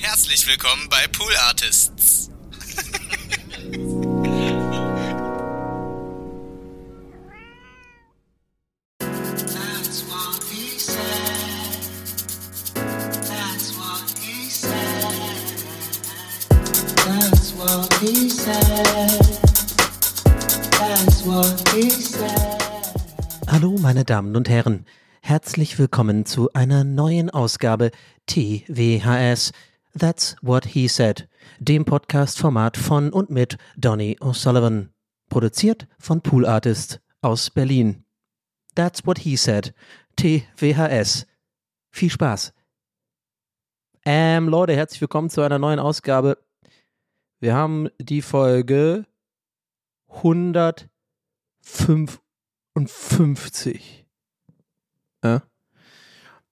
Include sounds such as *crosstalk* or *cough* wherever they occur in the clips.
Herzlich willkommen bei Pool Artists. Hallo, meine Damen und Herren. Herzlich willkommen zu einer neuen Ausgabe TWHS. That's What He Said, dem Podcast-Format von und mit Donny O'Sullivan. Produziert von Pool Artist aus Berlin. That's What He Said, TWHS. Viel Spaß. Ähm, Leute, herzlich willkommen zu einer neuen Ausgabe. Wir haben die Folge 155. Ja.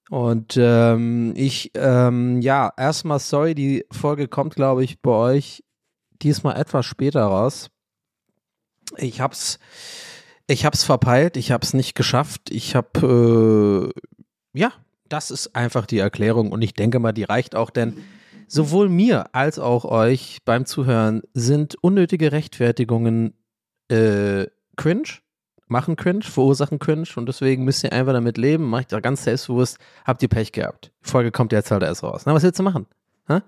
Und ähm, ich, ähm, ja, erstmal sorry, die Folge kommt, glaube ich, bei euch diesmal etwas später raus. Ich hab's, ich hab's verpeilt, ich hab's nicht geschafft. Ich hab, äh, ja, das ist einfach die Erklärung und ich denke mal, die reicht auch, denn sowohl mir als auch euch beim Zuhören sind unnötige Rechtfertigungen äh, cringe machen cringe, verursachen cringe und deswegen müsst ihr einfach damit leben. Macht da ganz selbstbewusst, habt ihr Pech gehabt. Die Folge kommt jetzt halt erst raus. Na, was willst du machen? Ha?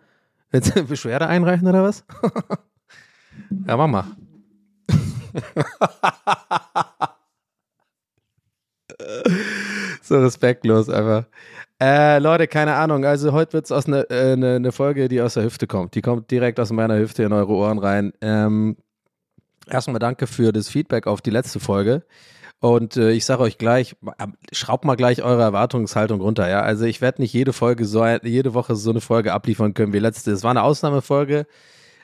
Willst du *laughs* Beschwerde einreichen oder was? *laughs* ja, mach mal. *laughs* so respektlos einfach. Äh, Leute, keine Ahnung. Also heute wird es aus eine äh, ne, ne Folge, die aus der Hüfte kommt. Die kommt direkt aus meiner Hüfte in eure Ohren rein. Ähm, Erstmal danke für das Feedback auf die letzte Folge. Und äh, ich sage euch gleich, schraubt mal gleich eure Erwartungshaltung runter, ja. Also ich werde nicht jede Folge so jede Woche so eine Folge abliefern können wie letzte. Es war eine Ausnahmefolge.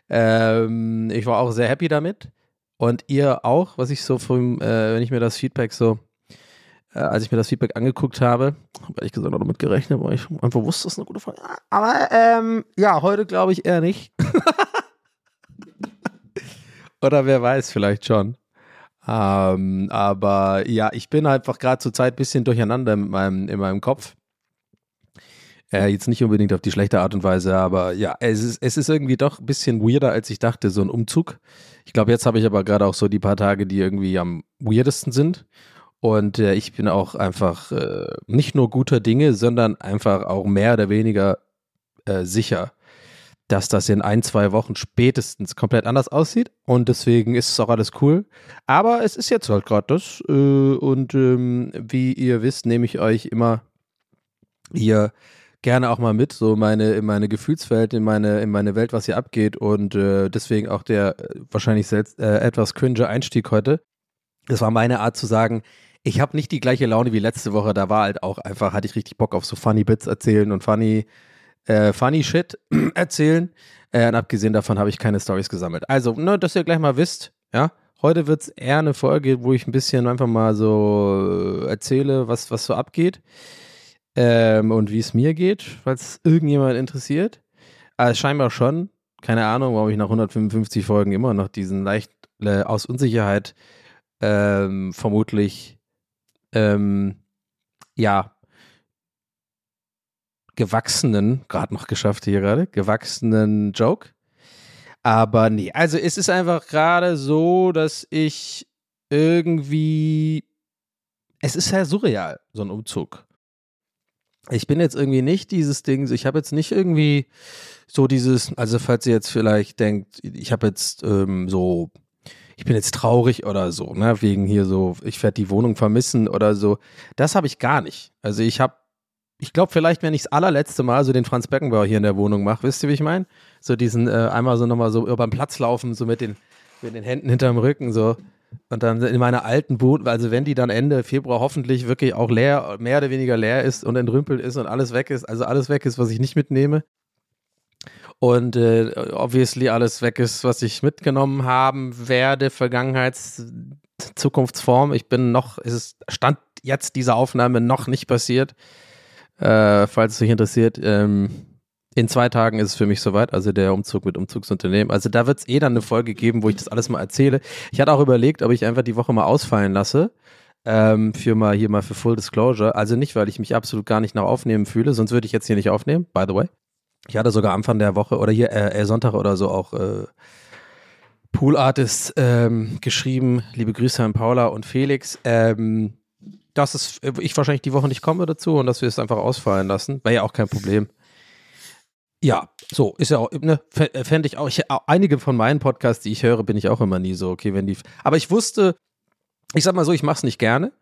Ähm, ich war auch sehr happy damit. Und ihr auch, was ich so vom, äh, wenn ich mir das Feedback so, äh, als ich mir das Feedback angeguckt habe, habe ich gesagt auch damit gerechnet, weil ich einfach wusste, das ist eine gute Folge. Aber ähm, ja, heute glaube ich eher nicht. *laughs* Oder wer weiß, vielleicht schon. Ähm, aber ja, ich bin einfach gerade zur Zeit ein bisschen durcheinander mit meinem, in meinem Kopf. Äh, jetzt nicht unbedingt auf die schlechte Art und Weise, aber ja, es ist, es ist irgendwie doch ein bisschen weirder, als ich dachte, so ein Umzug. Ich glaube, jetzt habe ich aber gerade auch so die paar Tage, die irgendwie am weirdesten sind. Und äh, ich bin auch einfach äh, nicht nur guter Dinge, sondern einfach auch mehr oder weniger äh, sicher, dass das in ein, zwei Wochen spätestens komplett anders aussieht. Und deswegen ist es auch alles cool. Aber es ist jetzt halt gerade das. Äh, und ähm, wie ihr wisst, nehme ich euch immer hier gerne auch mal mit, so meine, in meine Gefühlswelt, in meine, in meine Welt, was hier abgeht. Und äh, deswegen auch der äh, wahrscheinlich selbst, etwas cringe Einstieg heute. Das war meine Art zu sagen, ich habe nicht die gleiche Laune wie letzte Woche. Da war halt auch einfach, hatte ich richtig Bock auf so Funny Bits erzählen und Funny äh, funny Shit *clears throat* erzählen. Äh, und abgesehen davon habe ich keine Stories gesammelt. Also, nur, dass ihr gleich mal wisst, ja, heute wird es eher eine Folge, wo ich ein bisschen einfach mal so äh, erzähle, was, was so abgeht. Ähm, und wie es mir geht, falls irgendjemand interessiert. Also scheinbar schon. Keine Ahnung, warum ich nach 155 Folgen immer noch diesen leicht äh, aus Unsicherheit ähm, vermutlich ähm, ja gewachsenen, gerade noch geschafft hier gerade, gewachsenen Joke. Aber nee, also es ist einfach gerade so, dass ich irgendwie, es ist ja surreal, so ein Umzug. ich bin jetzt irgendwie nicht dieses Ding, ich habe jetzt nicht irgendwie so dieses, also falls ihr jetzt vielleicht denkt, ich habe jetzt ähm, so, ich bin jetzt traurig oder so, ne, wegen hier so, ich werde die Wohnung vermissen oder so, das habe ich gar nicht. Also ich habe, ich glaube vielleicht, wenn ich das allerletzte Mal so den Franz Beckenbauer hier in der Wohnung mache, wisst ihr, wie ich meine? So diesen, äh, einmal so nochmal so über den Platz laufen, so mit den, mit den Händen hinterm Rücken, so. Und dann in meiner alten Bude, also wenn die dann Ende Februar hoffentlich wirklich auch leer, mehr oder weniger leer ist und entrümpelt ist und alles weg ist, also alles weg ist, was ich nicht mitnehme. Und äh, obviously alles weg ist, was ich mitgenommen haben werde, Vergangenheits-, Zukunftsform. Ich bin noch, es ist, stand jetzt diese Aufnahme noch nicht passiert. Äh, falls es dich interessiert, ähm, in zwei Tagen ist es für mich soweit, also der Umzug mit Umzugsunternehmen. Also da wird es eh dann eine Folge geben, wo ich das alles mal erzähle. Ich hatte auch überlegt, ob ich einfach die Woche mal ausfallen lasse. Ähm, für mal hier mal für Full Disclosure. Also nicht, weil ich mich absolut gar nicht nach Aufnehmen fühle, sonst würde ich jetzt hier nicht aufnehmen, by the way. Ich hatte sogar Anfang der Woche oder hier äh, äh, Sonntag oder so auch äh, Pool Artists ähm, geschrieben. Liebe Grüße an Paula und Felix. Ähm, dass es, ich wahrscheinlich die Woche nicht komme dazu und dass wir es einfach ausfallen lassen. Wäre ja auch kein Problem. Ja, so, ist ja auch, ne, fände ich auch, ich, einige von meinen Podcasts, die ich höre, bin ich auch immer nie so, okay, wenn die, aber ich wusste, ich sag mal so, ich mache es nicht gerne,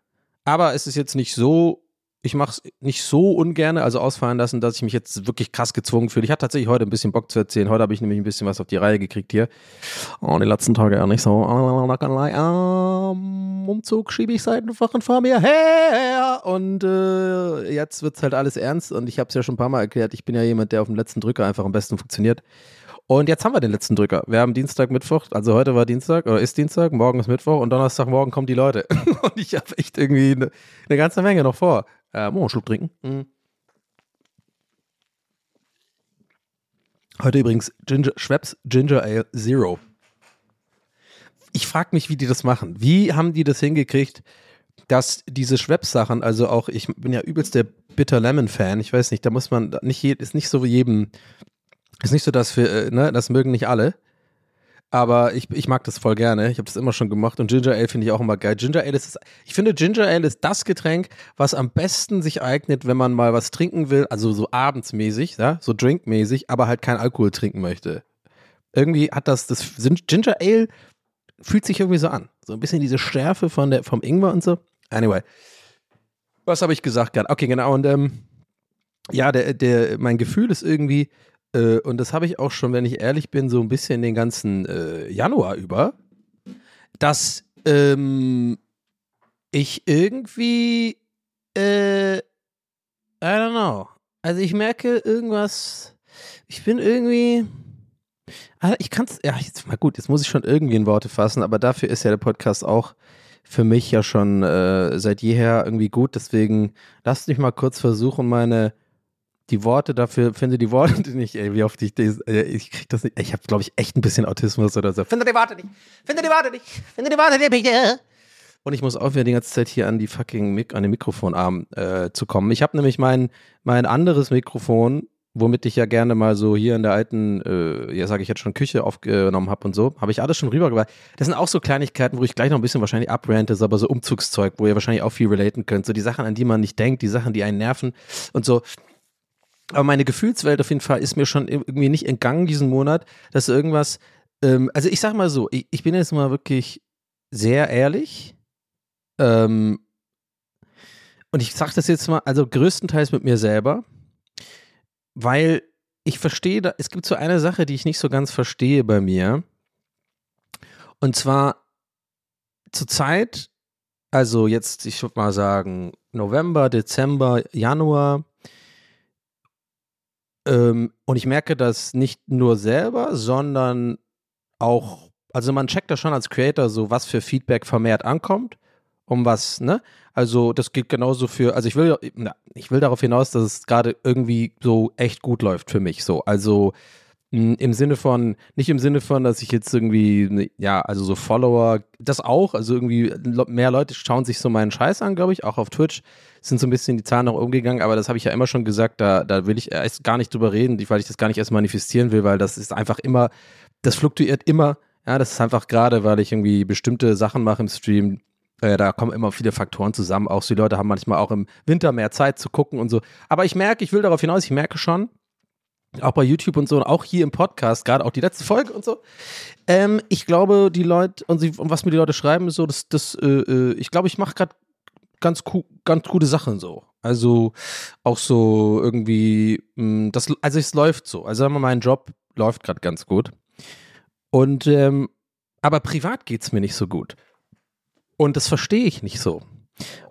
aber es ist jetzt nicht so ich mache es nicht so ungern, also ausfallen lassen, dass ich mich jetzt wirklich krass gezwungen fühle. Ich hatte tatsächlich heute ein bisschen Bock zu erzählen. Heute habe ich nämlich ein bisschen was auf die Reihe gekriegt hier. Oh, die letzten Tage eher nicht so. Um, Umzug schiebe ich seit vor mir her. Und äh, jetzt wird es halt alles ernst. Und ich habe es ja schon ein paar Mal erklärt. Ich bin ja jemand, der auf dem letzten Drücker einfach am besten funktioniert. Und jetzt haben wir den letzten Drücker. Wir haben Dienstag, Mittwoch, also heute war Dienstag oder ist Dienstag, morgen ist Mittwoch und Donnerstagmorgen kommen die Leute. *laughs* und ich habe echt irgendwie eine, eine ganze Menge noch vor. Äh, muss einen Schluck trinken. Mhm. Heute übrigens Ginger, Schweppes Ginger Ale Zero. Ich frage mich, wie die das machen. Wie haben die das hingekriegt, dass diese Schweppes-Sachen, also auch, ich bin ja übelst der Bitter Lemon-Fan, ich weiß nicht, da muss man nicht, ist nicht so wie jedem, ist nicht so, dass wir, äh, ne, das mögen nicht alle. Aber ich, ich mag das voll gerne. Ich habe das immer schon gemacht und Ginger Ale finde ich auch immer geil. Ginger Ale ist, ich finde Ginger Ale ist das Getränk, was am besten sich eignet, wenn man mal was trinken will, also so abendsmäßig, ja, so drinkmäßig, aber halt kein Alkohol trinken möchte. Irgendwie hat das, das Ginger Ale fühlt sich irgendwie so an. So ein bisschen diese Schärfe von der, vom Ingwer und so. Anyway. Was habe ich gesagt gerade? Okay, genau. Und ähm, ja, der, der, mein Gefühl ist irgendwie, äh, und das habe ich auch schon, wenn ich ehrlich bin, so ein bisschen den ganzen äh, Januar über, dass ähm, ich irgendwie, äh, I don't know. Also ich merke irgendwas, ich bin irgendwie, ah, ich kann es, ja, jetzt mal gut, jetzt muss ich schon irgendwie in Worte fassen, aber dafür ist ja der Podcast auch für mich ja schon äh, seit jeher irgendwie gut. Deswegen lasst mich mal kurz versuchen, meine die Worte dafür, finde die Worte *laughs* nicht, ey, wie oft ich das, ich krieg das nicht, ich habe, glaube ich, echt ein bisschen Autismus oder so. Finde die Worte nicht, finde die Worte nicht, finde die Worte nicht, bitte. Und ich muss aufhören, die ganze Zeit hier an die fucking, Mik an den Mikrofonarm äh, zu kommen. Ich habe nämlich mein, mein anderes Mikrofon, womit ich ja gerne mal so hier in der alten, äh, ja sage ich jetzt schon, Küche aufgenommen habe und so, habe ich alles schon rübergebracht. Das sind auch so Kleinigkeiten, wo ich gleich noch ein bisschen wahrscheinlich abrante, aber so Umzugszeug, wo ihr wahrscheinlich auch viel relaten könnt. So die Sachen, an die man nicht denkt, die Sachen, die einen nerven und so aber meine Gefühlswelt auf jeden Fall ist mir schon irgendwie nicht entgangen diesen Monat, dass irgendwas, ähm, also ich sag mal so, ich, ich, bin jetzt mal wirklich sehr ehrlich. Ähm, und ich sag das jetzt mal, also größtenteils mit mir selber, weil ich verstehe, da, es gibt so eine Sache, die ich nicht so ganz verstehe bei mir. Und zwar zur Zeit, also jetzt, ich würde mal sagen, November, Dezember, Januar, ähm, und ich merke das nicht nur selber, sondern auch, also man checkt da schon als Creator so, was für Feedback vermehrt ankommt, um was, ne? Also das gilt genauso für, also ich will, na, ich will darauf hinaus, dass es gerade irgendwie so echt gut läuft für mich. So, also im Sinne von, nicht im Sinne von, dass ich jetzt irgendwie, ne, ja, also so Follower, das auch, also irgendwie mehr Leute schauen sich so meinen Scheiß an, glaube ich, auch auf Twitch sind so ein bisschen die Zahlen noch umgegangen, aber das habe ich ja immer schon gesagt, da, da will ich erst gar nicht drüber reden, weil ich das gar nicht erst manifestieren will, weil das ist einfach immer, das fluktuiert immer, ja, das ist einfach gerade, weil ich irgendwie bestimmte Sachen mache im Stream, Äh, da kommen immer viele Faktoren zusammen. Auch so die Leute haben manchmal auch im Winter mehr Zeit zu gucken und so. Aber ich merke, ich will darauf hinaus, ich merke schon, auch bei YouTube und so und auch hier im Podcast, gerade auch die letzte Folge und so. Ähm, ich glaube, die Leute und, sie, und was mir die Leute schreiben, ist so, dass das, äh, äh, ich glaube, ich mache gerade ganz, ganz gute Sachen so. Also auch so irgendwie, mh, das, also es läuft so. Also sagen wir mal, mein Job läuft gerade ganz gut. Und ähm, aber privat geht es mir nicht so gut. Und das verstehe ich nicht so.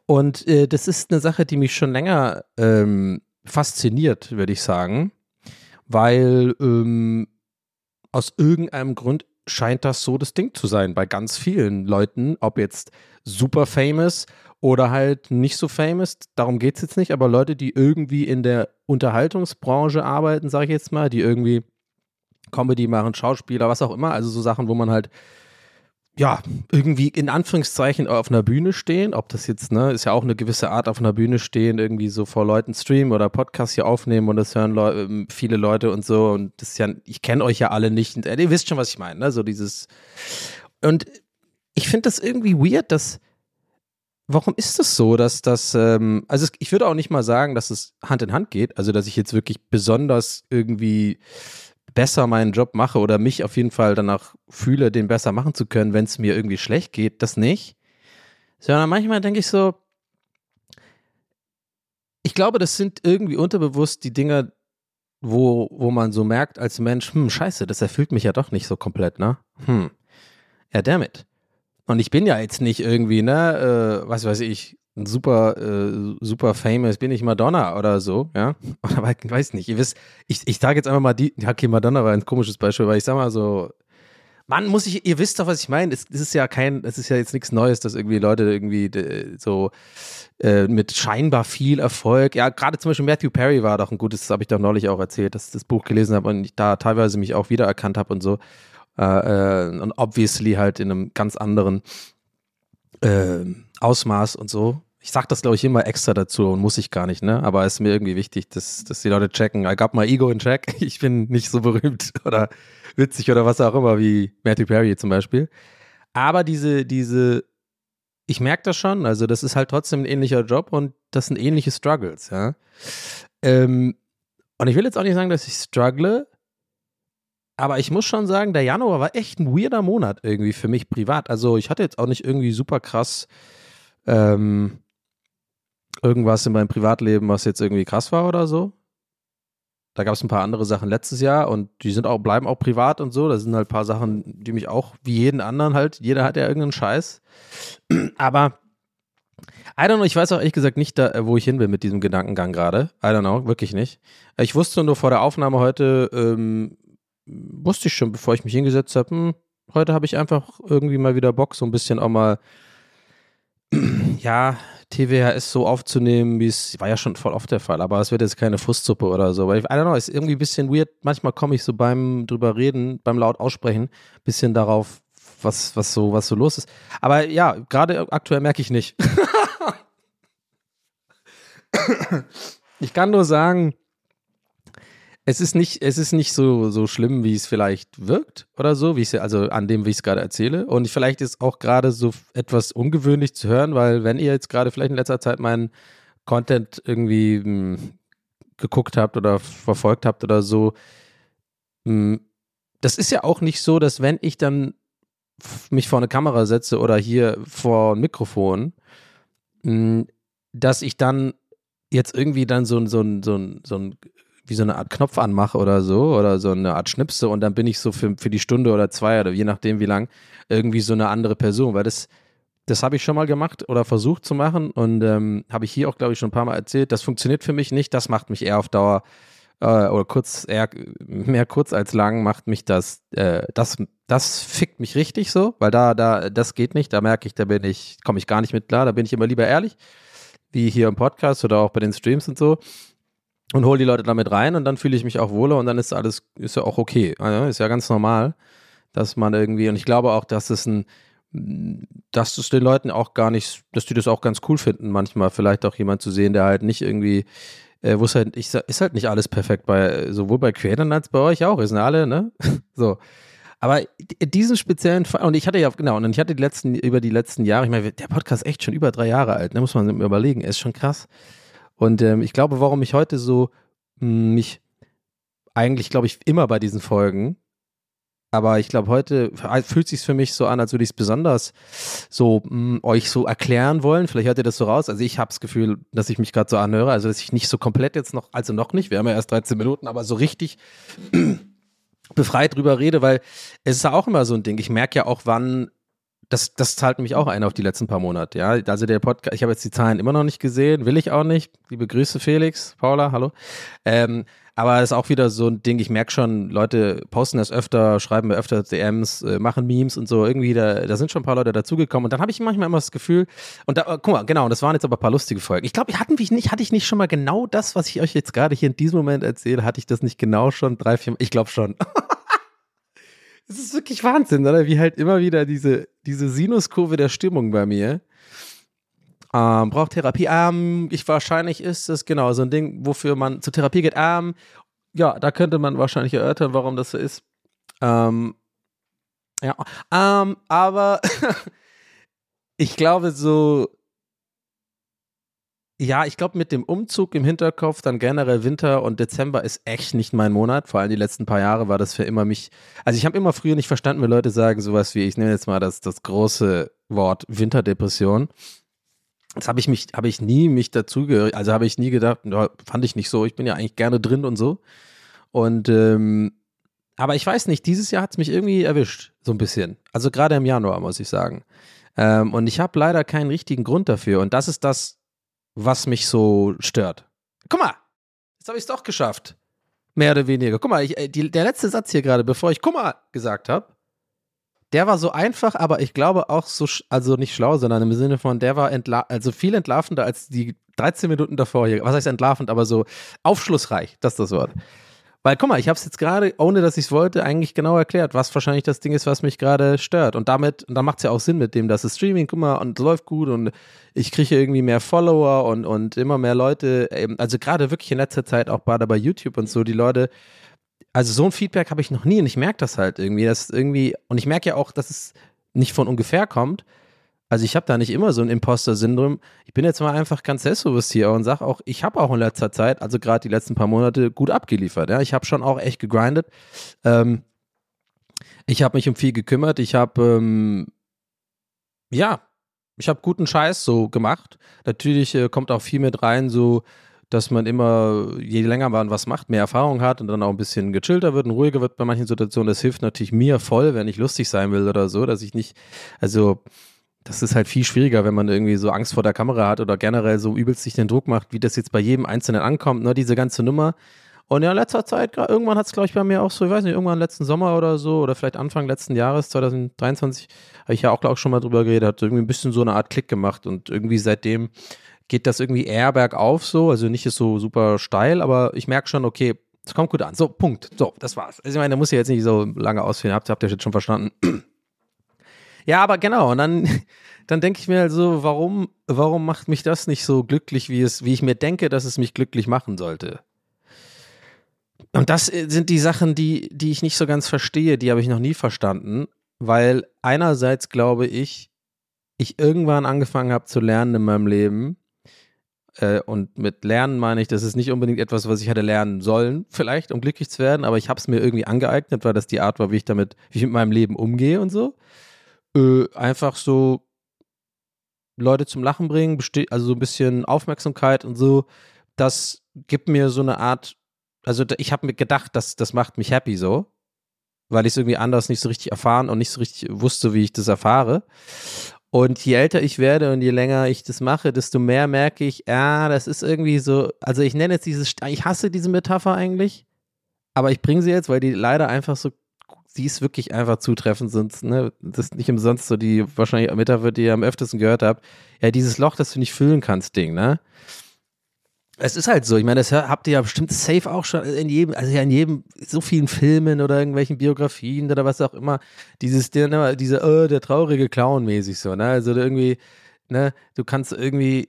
Und äh, das ist eine Sache, die mich schon länger ähm, fasziniert, würde ich sagen weil ähm, aus irgendeinem Grund scheint das so das Ding zu sein bei ganz vielen Leuten, ob jetzt super famous oder halt nicht so famous, darum geht es jetzt nicht, aber Leute, die irgendwie in der Unterhaltungsbranche arbeiten, sage ich jetzt mal, die irgendwie Comedy machen, Schauspieler, was auch immer, also so Sachen, wo man halt ja, irgendwie in Anführungszeichen auf einer Bühne stehen, ob das jetzt, ne, ist ja auch eine gewisse Art auf einer Bühne stehen, irgendwie so vor Leuten streamen oder Podcast hier aufnehmen und das hören Leu ähm, viele Leute und so. Und das ist ja, ich kenne euch ja alle nicht, und, äh, ihr wisst schon, was ich meine, ne, so dieses. Und ich finde das irgendwie weird, dass warum ist das so, dass das, ähm, also es, ich würde auch nicht mal sagen, dass es Hand in Hand geht, also dass ich jetzt wirklich besonders irgendwie besser meinen Job mache oder mich auf jeden Fall danach fühle, den besser machen zu können, wenn es mir irgendwie schlecht geht, das nicht. Sondern manchmal denke ich so, ich glaube, das sind irgendwie unterbewusst die Dinge, wo, wo man so merkt als Mensch, hm, scheiße, das erfüllt mich ja doch nicht so komplett, ne? Hm. Ja, damit. Und ich bin ja jetzt nicht irgendwie, ne, äh, was weiß ich, super, äh, super famous, bin ich Madonna oder so, ja. *laughs* Ich weiß nicht, ihr wisst, ich, ich sage jetzt einfach mal die, okay, Madonna war ein komisches Beispiel, weil ich sag mal so, Mann, muss ich, ihr wisst doch, was ich meine. Es, es ist ja kein, es ist ja jetzt nichts Neues, dass irgendwie Leute irgendwie so äh, mit scheinbar viel Erfolg, ja, gerade zum Beispiel Matthew Perry war doch ein gutes, das habe ich doch neulich auch erzählt, dass ich das Buch gelesen habe und ich da teilweise mich auch wiedererkannt habe und so. Äh, äh, und obviously halt in einem ganz anderen äh, Ausmaß und so. Ich sag das, glaube ich, immer extra dazu und muss ich gar nicht, ne? Aber es ist mir irgendwie wichtig, dass, dass die Leute checken. I got my ego in check. *laughs* Ich bin nicht so berühmt *laughs* oder witzig oder was auch immer wie Matthew Perry zum Beispiel. Aber diese, diese, ich merke das schon, also das ist halt trotzdem ein ähnlicher Job und das sind ähnliche Struggles, ja. Ähm, und ich will jetzt auch nicht sagen, dass ich struggle, aber ich muss schon sagen, der Januar war echt ein weirder Monat irgendwie für mich privat. Also ich hatte jetzt auch nicht irgendwie super krass ähm, irgendwas in meinem Privatleben, was jetzt irgendwie krass war oder so. Da gab es ein paar andere Sachen letztes Jahr und die sind auch, bleiben auch privat und so. Da sind halt ein paar Sachen, die mich auch, wie jeden anderen halt, jeder hat ja irgendeinen Scheiß. Aber I don't know, ich weiß auch ehrlich gesagt nicht, da, wo ich hin will mit diesem Gedankengang gerade. I don't know, wirklich nicht. Ich wusste nur vor der Aufnahme heute, ähm, wusste ich schon, bevor ich mich hingesetzt habe, hm, heute habe ich einfach irgendwie mal wieder Bock, so ein bisschen auch mal, *clears throat* ja, TWHS so aufzunehmen, wie es war ja schon voll oft der Fall, aber es wird jetzt keine Frustsuppe oder so. Weil ich, I don't know, ist irgendwie ein bisschen weird. Manchmal komme ich so beim drüber reden, beim laut aussprechen, bisschen darauf, was, was so, was so los ist. Aber ja, gerade aktuell merke ich nicht. *laughs* ich kann nur sagen, es ist nicht, es ist nicht so, so schlimm, wie es vielleicht wirkt oder so, wie ich also an dem, wie ich es gerade erzähle. Und vielleicht ist auch gerade so etwas ungewöhnlich zu hören, weil wenn ihr jetzt gerade vielleicht in letzter Zeit meinen Content irgendwie mh, hm, geguckt habt oder verfolgt habt oder so, mh, hm, das ist ja auch nicht so, dass wenn ich dann mich vor eine Kamera setze oder hier vor ein Mikrofon, mh, hm, dass ich dann jetzt irgendwie dann so, so, so, so ein wie so eine Art Knopf anmache oder so oder so eine Art Schnipse und dann bin ich so für, für die Stunde oder zwei oder je nachdem wie lang irgendwie so eine andere Person, weil das das habe ich schon mal gemacht oder versucht zu machen und ähm, habe ich hier auch glaube ich schon ein paar Mal erzählt. Das funktioniert für mich nicht. Das macht mich eher auf Dauer äh, oder kurz eher mehr kurz als lang macht mich das äh, das das fickt mich richtig so, weil da da das geht nicht. Da merke ich, da bin ich komme ich gar nicht mit klar. Da bin ich immer lieber ehrlich, wie hier im Podcast oder auch bei den Streams und so und hole die Leute damit rein und dann fühle ich mich auch wohler und dann ist alles, ist ja auch okay. Also ist ja ganz normal, dass man irgendwie, und ich glaube auch, dass es ein, dass es den Leuten auch gar nicht, dass die das auch ganz cool finden, manchmal vielleicht auch jemand zu sehen, der halt nicht irgendwie, äh, wo es halt, ich, ist halt nicht alles perfekt bei, sowohl bei Creators als bei euch auch, ist alle, ne? *laughs* so. Aber diesen speziellen Fall, und ich hatte ja, genau, und ich hatte die letzten, über die letzten Jahre, ich meine, der Podcast ist echt schon über drei Jahre alt, ne, muss man überlegen, ist schon krass. Und ähm, ich glaube, warum ich heute so mh, hm, mich eigentlich, glaube ich, immer bei diesen Folgen aber ich glaube, heute fühlt sich für mich so an, als würde ich es besonders so mh, mm, euch so erklären wollen. Vielleicht hört ihr das so raus. Also ich habe das Gefühl, dass ich mich gerade so anhöre, also dass ich nicht so komplett jetzt noch, also noch nicht, wir haben ja erst 13 Minuten, aber so richtig *clears throat* befreit drüber rede, weil es ist ja auch immer so ein Ding. Ich merke ja auch, wann das, das zahlt mich auch ein auf die letzten paar Monate. Ja, also der Podcast, ich habe jetzt die Zahlen immer noch nicht gesehen, will ich auch nicht. Liebe Grüße, Felix, Paula, hallo. Ähm, aber es ist auch wieder so ein Ding, ich merke schon, Leute posten das öfter, schreiben mir öfter DMs, äh, machen Memes und so. Irgendwie, da, da sind schon ein paar Leute dazugekommen. Und dann habe ich manchmal immer das Gefühl, und da, guck mal, genau, das waren jetzt aber ein paar lustige Folgen. Ich glaube, hatten wir nicht, hatte ich nicht schon mal genau das, was ich euch jetzt gerade hier in diesem Moment erzähle, hatte ich das nicht genau schon drei, vier, ich glaube schon. *laughs* Es ist wirklich Wahnsinn, oder? Wie halt immer wieder diese, diese Sinuskurve der Stimmung bei mir ähm, braucht Therapie. Ähm, ich wahrscheinlich ist es genau so ein Ding, wofür man zur Therapie geht. Ähm, ja, da könnte man wahrscheinlich erörtern, warum das so ist. Ähm, ja, ähm, aber *laughs* ich glaube so, ja, ich glaube mit dem Umzug im Hinterkopf, dann generell Winter und Dezember ist echt nicht mein Monat. Vor allem die letzten paar Jahre war das für immer mich. Also ich habe immer früher nicht verstanden, wenn Leute sagen sowas wie, ich nehme jetzt mal das, das große Wort Winterdepression das habe ich mich, habe ich nie mich dazugehört, also habe ich nie gedacht, fand ich nicht so, ich bin ja eigentlich gerne drin und so. Und ähm, aber ich weiß nicht, dieses Jahr hat es mich irgendwie erwischt, so ein bisschen. Also gerade im Januar, muss ich sagen. Ähm, und ich habe leider keinen richtigen Grund dafür. Und das ist das, was mich so stört. Guck mal, jetzt habe ich es doch geschafft. Mehr oder weniger. Guck mal, ich, äh, die, der letzte Satz hier gerade, bevor ich guck mal gesagt habe, der war so einfach, aber ich glaube auch so, also nicht schlau, sondern im Sinne von, der war also viel entlarvender als die 13 Minuten davor hier. Was heißt entlarvend, aber so aufschlussreich, das ist das Wort. Weil, guck mal, ich habe es jetzt gerade, ohne dass ich es wollte, eigentlich genau erklärt, was wahrscheinlich das Ding ist, was mich gerade stört. Und damit, und da macht es ja auch Sinn mit dem, dass es Streaming, guck mal, und läuft gut und ich kriege irgendwie mehr Follower und, und immer mehr Leute, also gerade wirklich in letzter Zeit auch gerade bei YouTube und so, die Leute also so ein Feedback habe ich noch nie und ich merke das halt irgendwie, dass irgendwie, und ich merke ja auch, dass es nicht von ungefähr kommt. Also ich habe da nicht immer so ein Imposter-Syndrom. Ich bin jetzt mal einfach ganz selbstbewusst hier und sage auch, ich habe auch in letzter Zeit, also gerade die letzten paar Monate, gut abgeliefert. Ja? Ich habe schon auch echt gegrindet. Ähm, ich habe mich um viel gekümmert. Ich habe, ähm, ja, ich habe guten Scheiß so gemacht. Natürlich äh, kommt auch viel mit rein, so dass man immer, je länger man was macht, mehr Erfahrung hat und dann auch ein bisschen gechillter wird und ruhiger wird bei manchen Situationen. Das hilft natürlich mir voll, wenn ich lustig sein will oder so, dass ich nicht, also das ist halt viel schwieriger, wenn man irgendwie so Angst vor der Kamera hat oder generell so übelst sich den Druck macht, wie das jetzt bei jedem Einzelnen ankommt, ne, diese ganze Nummer. Und ja, in letzter Zeit, irgendwann hat es, glaube ich, bei mir auch so, ich weiß nicht, irgendwann letzten Sommer oder so, oder vielleicht Anfang letzten Jahres, 2023, habe ich ja auch, glaube ich, schon mal drüber geredet, hat irgendwie ein bisschen so eine Art Klick gemacht und irgendwie seitdem geht das irgendwie eher bergauf so. Also nicht ist so super steil, aber ich merke schon, okay, es kommt gut an. So, Punkt. So, das war's. Also ich meine, da muss ich jetzt nicht so lange ausführen. Habt, ihr jetzt schon verstanden? Ja, aber genau. Und dann, *laughs* dann denke ich mir halt so, warum, warum macht mich das nicht so glücklich, wie es, wie ich mir denke, dass es mich glücklich machen sollte? Und das sind die Sachen, die, die ich nicht so ganz verstehe, die habe ich noch nie verstanden, weil einerseits glaube ich, ich irgendwann angefangen habe zu lernen in meinem Leben, äh, und mit Lernen meine ich, das ist nicht unbedingt etwas, was ich hätte lernen sollen, vielleicht, um glücklich zu werden, aber ich habe es mir irgendwie angeeignet, weil das die Art war, wie ich damit, wie ich mit meinem Leben umgehe und so. Äh, einfach so Leute zum Lachen bringen, also so ein bisschen Aufmerksamkeit und so. Das gibt mir so eine Art, also ich habe mir gedacht, dass das macht mich happy so, weil ich es irgendwie anders nicht so richtig erfahren und nicht so richtig wusste, wie ich das erfahre. Und je älter ich werde und je länger ich das mache, desto mehr merke ich, ja, das ist irgendwie so, also ich nenne jetzt dieses, ich hasse diese Metapher eigentlich, aber ich bringe sie jetzt, weil die leider einfach so, sie ist wirklich einfach zutreffend, sonst, ne, das ist nicht umsonst so die wahrscheinlich Metapher, die ihr am öftesten gehört habt. Ja, dieses Loch, das du nicht füllen kannst, Ding, ne? Es ist halt so. Ich meine, das habt ihr ja bestimmt safe auch schon in jedem, also ja in jedem, so vielen Filmen oder irgendwelchen Biografien oder was auch immer. Dieses, der, diese, oh, der traurige Clown mäßig so, ne? Also irgendwie, ne, du kannst irgendwie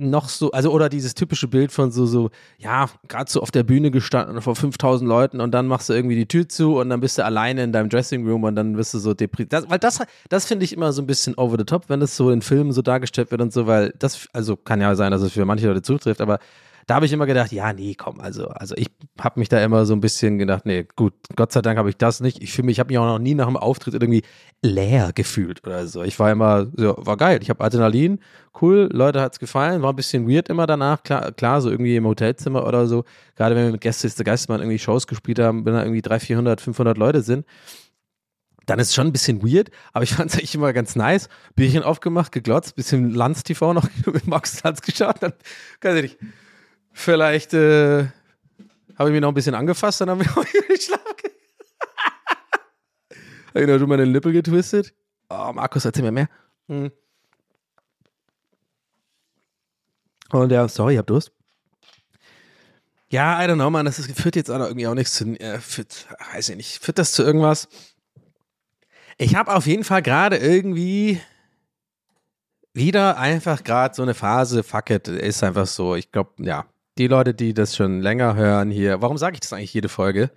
noch so, also oder dieses typische Bild von so, so, ja, gerade so auf der Bühne gestanden vor 5000 Leuten und dann machst du irgendwie die Tür zu und dann bist du alleine in deinem Dressing Room und dann wirst du so deprimiert. Weil das, das finde ich immer so ein bisschen over the top, wenn das so in Filmen so dargestellt wird und so, weil das, also kann ja sein, dass es für manche Leute zutrifft, aber da habe ich immer gedacht, ja, nee, komm, also, also ich habe mich da immer so ein bisschen gedacht, nee, gut, Gott sei Dank habe ich das nicht. Ich fühle mich, ich habe mich auch noch nie nach dem Auftritt irgendwie leer gefühlt oder so. Ich war immer, ja, war geil. Ich habe Adrenalin, cool, Leute hat es gefallen, war ein bisschen weird immer danach, klar, klar, so irgendwie im Hotelzimmer oder so. Gerade wenn wir mit Gäste der Geistmann irgendwie Shows gespielt haben, wenn da irgendwie 300, 400, 500 Leute sind dann ist es schon ein bisschen weird, aber ich fand es eigentlich immer ganz nice. Bierchen aufgemacht, geglotzt, bisschen Lanz TV noch *laughs* mit Max Lanz geschaut, dann, weiß ich nicht, Vielleicht äh, habe ich mich noch ein bisschen angefasst, dann haben wir *laughs* auch geschlafen. habe ich noch meine Lippe getwistet. Oh, Markus, erzähl mir mehr. Hm. Und ja, sorry, ich hab Durst. Ja, I don't know, man, das ist, führt jetzt auch irgendwie auch nichts zu, äh, führt, weiß ich nicht, führt das zu irgendwas? Ich habe auf jeden Fall gerade irgendwie wieder einfach gerade so eine Phase, fuck it, ist einfach so. Ich glaube, ja, die Leute, die das schon länger hören hier, warum sage ich das eigentlich jede Folge?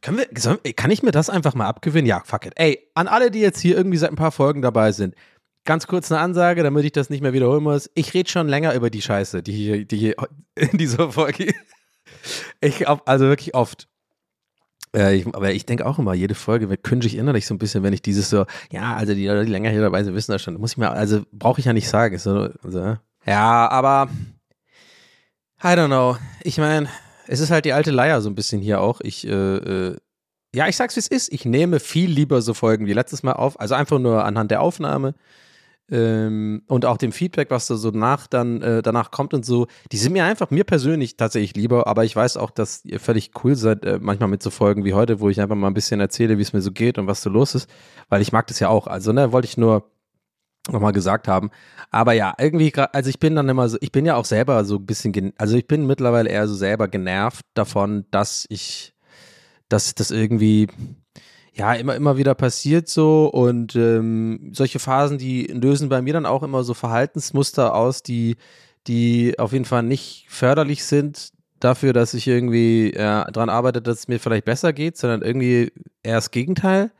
Können wir, kann ich mir das einfach mal abgewinnen? Ja, fuck it. Ey, an alle, die jetzt hier irgendwie seit ein paar Folgen dabei sind, ganz kurz eine Ansage, damit ich das nicht mehr wiederholen muss. Ich rede schon länger über die Scheiße, die hier, die hier *laughs* in dieser Folge. Ich, also wirklich oft. Äh, ich, aber ich denke auch immer, jede Folge wird kündig innerlich so ein bisschen, wenn ich dieses so, ja, also die Leute, die länger hier dabei sind, wissen das schon. Muss ich mir, also brauche ich ja nicht sagen. So, so. Ja, aber I don't know. Ich meine, es ist halt die alte Leier so ein bisschen hier auch. Ich, äh, äh, ja, ich sag's wie es ist. Ich nehme viel lieber so Folgen wie letztes Mal auf. Also einfach nur anhand der Aufnahme ähm, und auch dem Feedback, was da so nach dann äh, danach kommt und so. Die sind mir einfach mir persönlich tatsächlich lieber. Aber ich weiß auch, dass ihr völlig cool seid, äh, manchmal mit so Folgen wie heute, wo ich einfach mal ein bisschen erzähle, wie es mir so geht und was so los ist, weil ich mag das ja auch. Also ne, wollte ich nur nochmal gesagt haben. Aber ja, irgendwie, also ich bin dann immer so, ich bin ja auch selber so ein bisschen, also ich bin mittlerweile eher so selber genervt davon, dass ich, dass das irgendwie, ja, immer, immer wieder passiert so und ähm, solche Phasen, die lösen bei mir dann auch immer so Verhaltensmuster aus, die, die auf jeden Fall nicht förderlich sind dafür, dass ich irgendwie ja, daran arbeite, dass es mir vielleicht besser geht, sondern irgendwie eher das Gegenteil.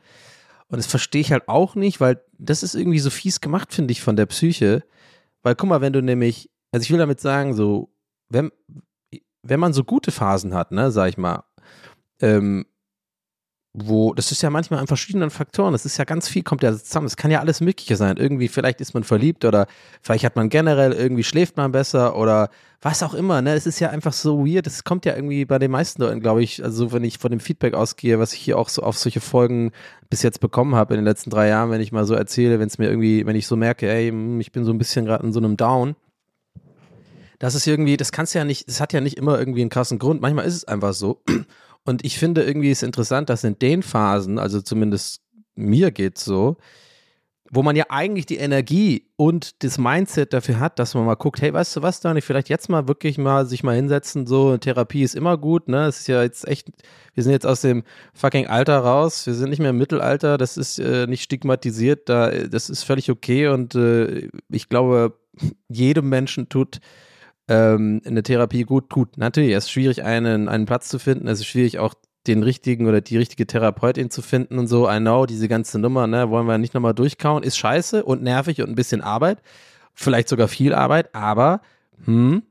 Und das verstehe ich halt auch nicht, weil das ist irgendwie so fies gemacht, finde ich, von der Psyche. Weil guck mal, wenn du nämlich, also ich will damit sagen, so, wenn, wenn man so gute Phasen hat, ne, sag ich mal, ähm, wo, das ist ja manchmal an verschiedenen Faktoren, das ist ja ganz viel, kommt ja zusammen, es kann ja alles Mögliche sein. Irgendwie, vielleicht ist man verliebt oder vielleicht hat man generell, irgendwie schläft man besser oder was auch immer, ne? Es ist ja einfach so weird, das kommt ja irgendwie bei den meisten Leuten, glaube ich, also wenn ich von dem Feedback ausgehe, was ich hier auch so auf solche Folgen bis jetzt bekommen habe in den letzten drei Jahren, wenn ich mal so erzähle, wenn es mir irgendwie, wenn ich so merke, ey, hm, ich bin so ein bisschen gerade in so einem Down, das ist irgendwie, das kannst ja nicht, das hat ja nicht immer irgendwie einen krassen Grund. Manchmal ist es einfach so. Und ich finde irgendwie ist interessant, dass in den Phasen, also zumindest mir geht's so, wo man ja eigentlich die Energie und das Mindset dafür hat, dass man mal guckt, hey, weißt du was, Dani, vielleicht jetzt mal wirklich mal sich mal hinsetzen, so Therapie ist immer gut, ne? Es ist ja jetzt echt, wir sind jetzt aus dem fucking Alter raus, wir sind nicht mehr im Mittelalter, das ist äh, nicht stigmatisiert, da, das ist völlig okay und äh, ich glaube, *laughs* jedem Menschen tut ähm, eine Therapie gut tut. Natürlich, es ist schwierig, einen, einen Platz zu finden. Es ist schwierig, auch den richtigen oder die richtige Therapeutin zu finden und so. I know, diese ganze Nummer, ne, wollen wir nicht nochmal durchkauen. Ist scheiße und nervig und ein bisschen Arbeit. Vielleicht sogar viel Arbeit, aber, hm,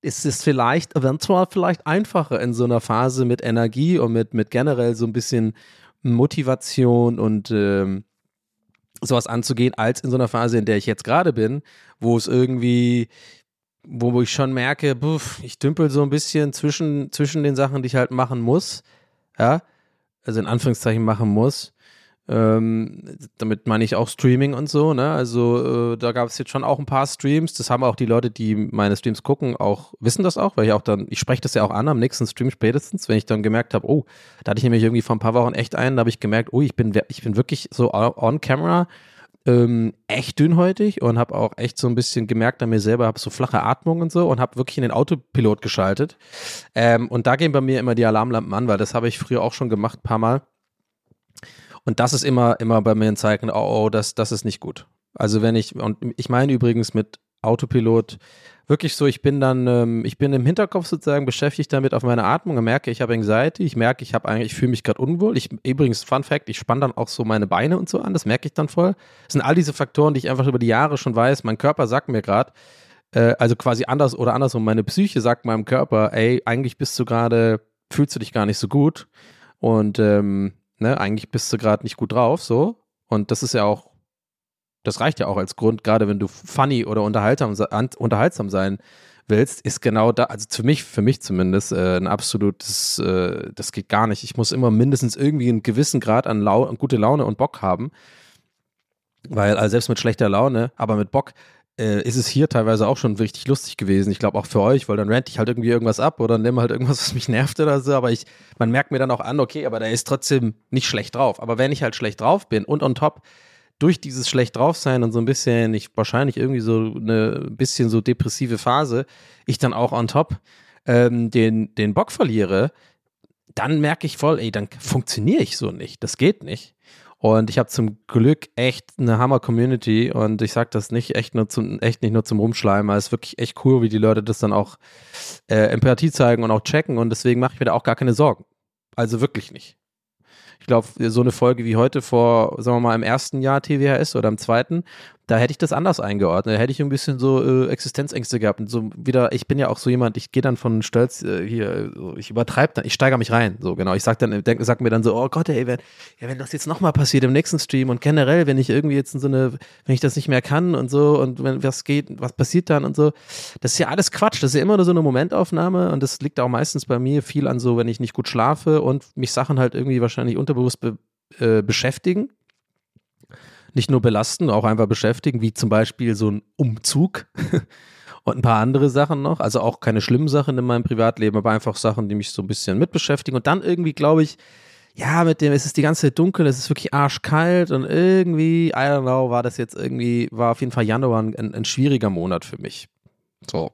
ist es vielleicht eventuell vielleicht einfacher in so einer Phase mit Energie und mit, mit generell so ein bisschen Motivation und ähm, sowas anzugehen, als in so einer Phase, in der ich jetzt gerade bin, wo es irgendwie wo ich schon merke, buff, ich dümpel so ein bisschen zwischen, zwischen den Sachen, die ich halt machen muss, ja, also in Anführungszeichen machen muss. Ähm, damit meine ich auch Streaming und so, ne? Also äh, da gab es jetzt schon auch ein paar Streams. Das haben auch die Leute, die meine Streams gucken, auch wissen das auch, weil ich auch dann, ich spreche das ja auch an am nächsten Stream spätestens, wenn ich dann gemerkt habe, oh, da hatte ich nämlich irgendwie vor ein paar Wochen echt einen, da habe ich gemerkt, oh, ich bin, ich bin wirklich so on camera ähm, echt dünnhäutig und habe auch echt so ein bisschen gemerkt an mir selber, habe so flache Atmung und so und habe wirklich in den Autopilot geschaltet. Ähm, und da gehen bei mir immer die Alarmlampen an, weil das habe ich früher auch schon gemacht, paar Mal. Und das ist immer, immer bei mir ein Zeichen, oh, oh, das, das ist nicht gut. Also wenn ich, und ich meine übrigens mit Autopilot. Wirklich so, ich bin dann, ähm, ich bin im Hinterkopf sozusagen beschäftigt damit auf meine Atmung und merke, ich habe Anxiety, ich merke, ich habe eigentlich, ich fühle mich gerade unwohl. Ich, übrigens, Fun Fact, ich spanne dann auch so meine Beine und so an, das merke ich dann voll. Das sind all diese Faktoren, die ich einfach über die Jahre schon weiß. Mein Körper sagt mir gerade, äh, also quasi anders oder andersrum, meine Psyche sagt meinem Körper, ey, eigentlich bist du gerade, fühlst du dich gar nicht so gut und ähm, ne, eigentlich bist du gerade nicht gut drauf, so. Und das ist ja auch das reicht ja auch als Grund, gerade wenn du funny oder unterhaltsam, unterhaltsam sein willst, ist genau da, also für mich, für mich zumindest, äh, ein absolutes, äh, das geht gar nicht. Ich muss immer mindestens irgendwie einen gewissen Grad an, Lau gute Laune und Bock haben. Weil, also selbst mit schlechter Laune, aber mit Bock, äh, ist es hier teilweise auch schon richtig lustig gewesen. Ich glaube auch für euch, weil dann rente ich halt irgendwie irgendwas ab oder nehme halt irgendwas, was mich nervt oder so. Aber ich, man merkt mir dann auch an, okay, aber der ist trotzdem nicht schlecht drauf. Aber wenn ich halt schlecht drauf bin und on top durch dieses schlecht drauf sein und so ein bisschen, ich wahrscheinlich irgendwie so eine bisschen so depressive Phase, ich dann auch on top ähm, den, den Bock verliere, dann merke ich voll, ey, dann funktioniere ich so nicht. Das geht nicht. Und ich habe zum Glück echt eine Hammer-Community und ich sage das nicht echt nur zum, echt nicht nur zum Rumschleimen, es ist wirklich echt cool, wie die Leute das dann auch äh, Empathie zeigen und auch checken und deswegen mache ich mir da auch gar keine Sorgen. Also wirklich nicht ich glaube, so eine Folge wie heute vor, sagen wir mal, im ersten Jahr TWHS oder im zweiten, da hätte ich das anders eingeordnet. Da hätte ich ein bisschen so äh, Existenzängste gehabt. Und so wieder, ich bin ja auch so jemand, ich gehe dann von Stolz äh, hier, so, ich übertreibe dann, ich steigere mich rein. So, genau. Ich sag dann, denk, sag mir dann so, oh Gott, ey, wenn, ja, wenn das jetzt nochmal passiert im nächsten Stream und generell, wenn ich irgendwie jetzt in so eine, wenn ich das nicht mehr kann und so und wenn was geht, was passiert dann und so, das ist ja alles Quatsch. Das ist ja immer nur so eine Momentaufnahme und das liegt auch meistens bei mir viel an so, wenn ich nicht gut schlafe und mich Sachen halt irgendwie wahrscheinlich unterbewusst be, äh, beschäftigen nicht nur belasten, auch einfach beschäftigen, wie zum Beispiel so ein Umzug *laughs* und ein paar andere Sachen noch. Also auch keine schlimmen Sachen in meinem Privatleben, aber einfach Sachen, die mich so ein bisschen mitbeschäftigen. Und dann irgendwie, glaube ich, ja, mit dem, es ist die ganze Zeit dunkel, es ist wirklich arschkalt und irgendwie, I don't know, war das jetzt irgendwie, war auf jeden Fall Januar ein, ein schwieriger Monat für mich. So.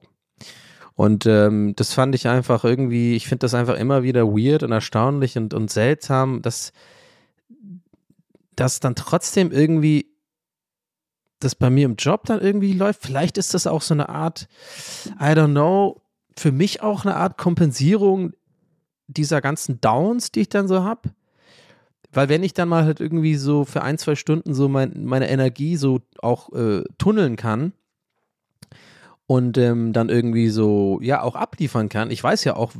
Und ähm, das fand ich einfach irgendwie, ich finde das einfach immer wieder weird und erstaunlich und, und seltsam, dass dass dann trotzdem irgendwie das bei mir im Job dann irgendwie läuft. Vielleicht ist das auch so eine Art, I don't know, für mich auch eine Art Kompensierung dieser ganzen Downs, die ich dann so habe. Weil wenn ich dann mal halt irgendwie so für ein, zwei Stunden so mein, meine Energie so auch äh, tunneln kann und ähm, dann irgendwie so, ja, auch abliefern kann. Ich weiß ja auch,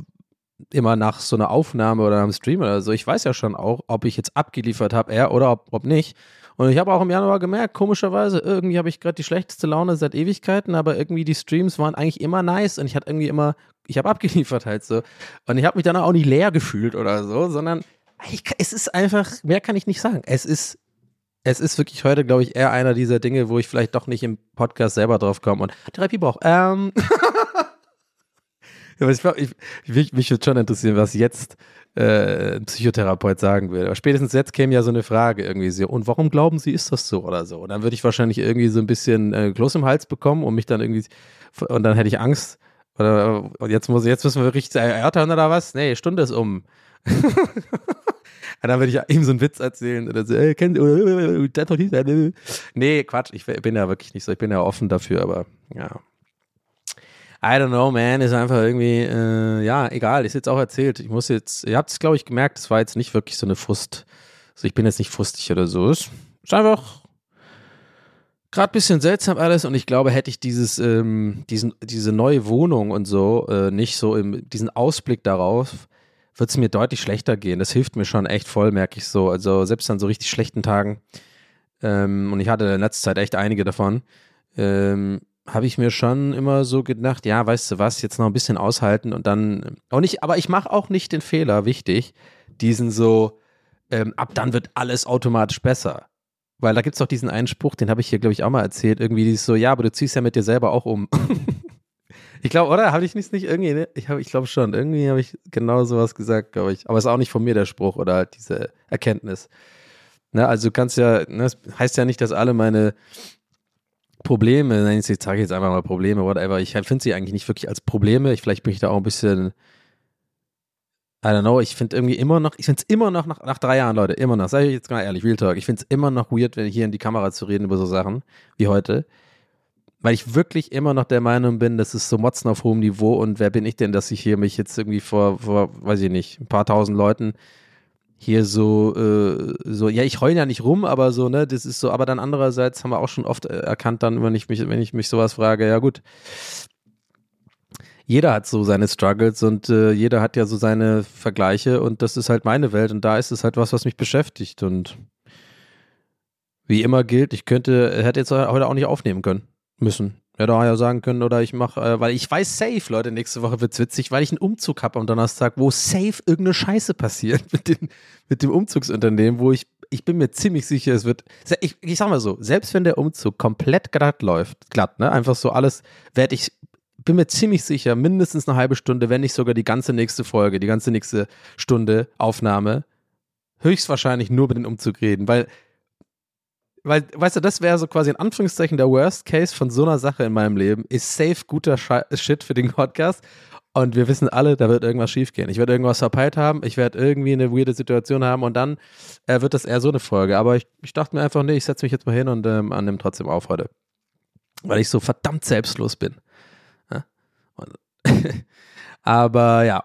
immer nach so einer Aufnahme oder einem Stream oder so, ich weiß ja schon auch, ob ich jetzt abgeliefert habe, er oder ob, ob nicht. Und ich habe auch im Januar gemerkt, komischerweise, irgendwie habe ich gerade die schlechteste Laune seit Ewigkeiten, aber irgendwie die Streams waren eigentlich immer nice und ich hatte irgendwie immer, ich habe *laughs* abgeliefert halt so. Und ich habe mich dann auch nicht leer gefühlt oder so, sondern ich, es ist einfach, mehr kann ich nicht sagen. Es ist, es ist wirklich heute, glaube ich, eher einer dieser Dinge, wo ich vielleicht doch nicht im Podcast selber drauf komme und Therapie brauche. Ähm. *laughs* Aber ich, ich, ich, mich würde schon interessieren, was jetzt äh, ein Psychotherapeut sagen würde. Aber spätestens jetzt käme ja so eine Frage irgendwie so, und warum glauben Sie, ist das so oder so? Und dann würde ich wahrscheinlich irgendwie so ein bisschen äh, Kloß im Hals bekommen und mich dann irgendwie, und dann hätte ich Angst. Oder und jetzt, muss, jetzt müssen wir wirklich erörtern oder was? Nee, Stunde ist um. *laughs* und dann würde ich ihm so einen Witz erzählen oder so, äh, kennt, äh, nee, Quatsch, ich bin ja wirklich nicht so, ich bin ja offen dafür, aber ja. I don't know, man, ist einfach irgendwie, äh, ja, egal, ist jetzt auch erzählt. Ich muss jetzt, ihr habt es, glaube ich, gemerkt, es war jetzt nicht wirklich so eine Frust. Also ich bin jetzt nicht frustig oder so. Es ist einfach gerade ein bisschen seltsam alles und ich glaube, hätte ich dieses, ähm, diesen, diese neue Wohnung und so äh, nicht so im, diesen Ausblick darauf, wird es mir deutlich schlechter gehen. Das hilft mir schon echt voll, merke ich so. Also selbst an so richtig schlechten Tagen. Ähm, und ich hatte in letzter Zeit echt einige davon. Ähm, habe ich mir schon immer so gedacht, ja, weißt du was, jetzt noch ein bisschen aushalten und dann auch nicht, aber ich mache auch nicht den Fehler, wichtig, diesen so, ähm, ab dann wird alles automatisch besser. Weil da gibt es doch diesen einen Spruch, den habe ich hier, glaube ich, auch mal erzählt, irgendwie dieses so, ja, aber du ziehst ja mit dir selber auch um. *laughs* ich glaube, oder? Habe ich nicht, nicht irgendwie, ne? ich, ich glaube schon, irgendwie habe ich genau sowas gesagt, glaube ich. Aber es ist auch nicht von mir der Spruch oder halt diese Erkenntnis. Ne, also du kannst ja, ne, das heißt ja nicht, dass alle meine Probleme, ich sage jetzt einfach mal Probleme, whatever, ich finde sie eigentlich nicht wirklich als Probleme. Ich, vielleicht bin ich da auch ein bisschen, I don't know, ich finde irgendwie immer noch, ich finde es immer noch nach, nach drei Jahren, Leute, immer noch, sage ich jetzt mal ehrlich, Real Talk, ich finde es immer noch weird, wenn hier in die Kamera zu reden über so Sachen wie heute. weil ich wirklich immer noch der Meinung bin, das ist so Motzen auf hohem Niveau und wer bin ich denn, dass ich hier mich jetzt irgendwie vor, vor weiß ich nicht, ein paar tausend Leuten hier so, äh, so, ja, ich heule ja nicht rum, aber so, ne, das ist so, aber dann andererseits haben wir auch schon oft äh, erkannt, dann, wenn ich mich, wenn ich mich sowas frage, ja gut, jeder hat so seine Struggles und äh, jeder hat ja so seine Vergleiche und das ist halt meine Welt und da ist es halt was, was mich beschäftigt und wie immer gilt, ich könnte, hätte jetzt heute auch nicht aufnehmen können müssen. Hätte auch ja sagen können, oder ich mache, äh, weil ich weiß safe, Leute, nächste Woche wird's witzig, weil ich einen Umzug habe am Donnerstag, wo safe irgendeine Scheiße passiert *laughs* mit, den, mit dem Umzugsunternehmen, wo ich, ich bin mir ziemlich sicher, es wird, ich, ich sag mal so, selbst wenn der Umzug komplett glatt läuft, glatt, ne, einfach so alles, werde ich, bin mir ziemlich sicher, mindestens eine halbe Stunde, wenn nicht sogar die ganze nächste Folge, die ganze nächste Stunde Aufnahme, höchstwahrscheinlich nur über den Umzug reden, weil weil, weißt du, das wäre so quasi in Anführungszeichen der Worst Case von so einer Sache in meinem Leben. Ist safe guter Shit für den Podcast. Und wir wissen alle, da wird irgendwas schiefgehen. Ich werde irgendwas verpeilt haben, ich werde irgendwie eine weirde Situation haben und dann äh, wird das eher so eine Folge. Aber ich, ich dachte mir einfach, nee, ich setze mich jetzt mal hin und ähm, annehme trotzdem auf heute. Weil ich so verdammt selbstlos bin. Ja? *laughs* aber ja,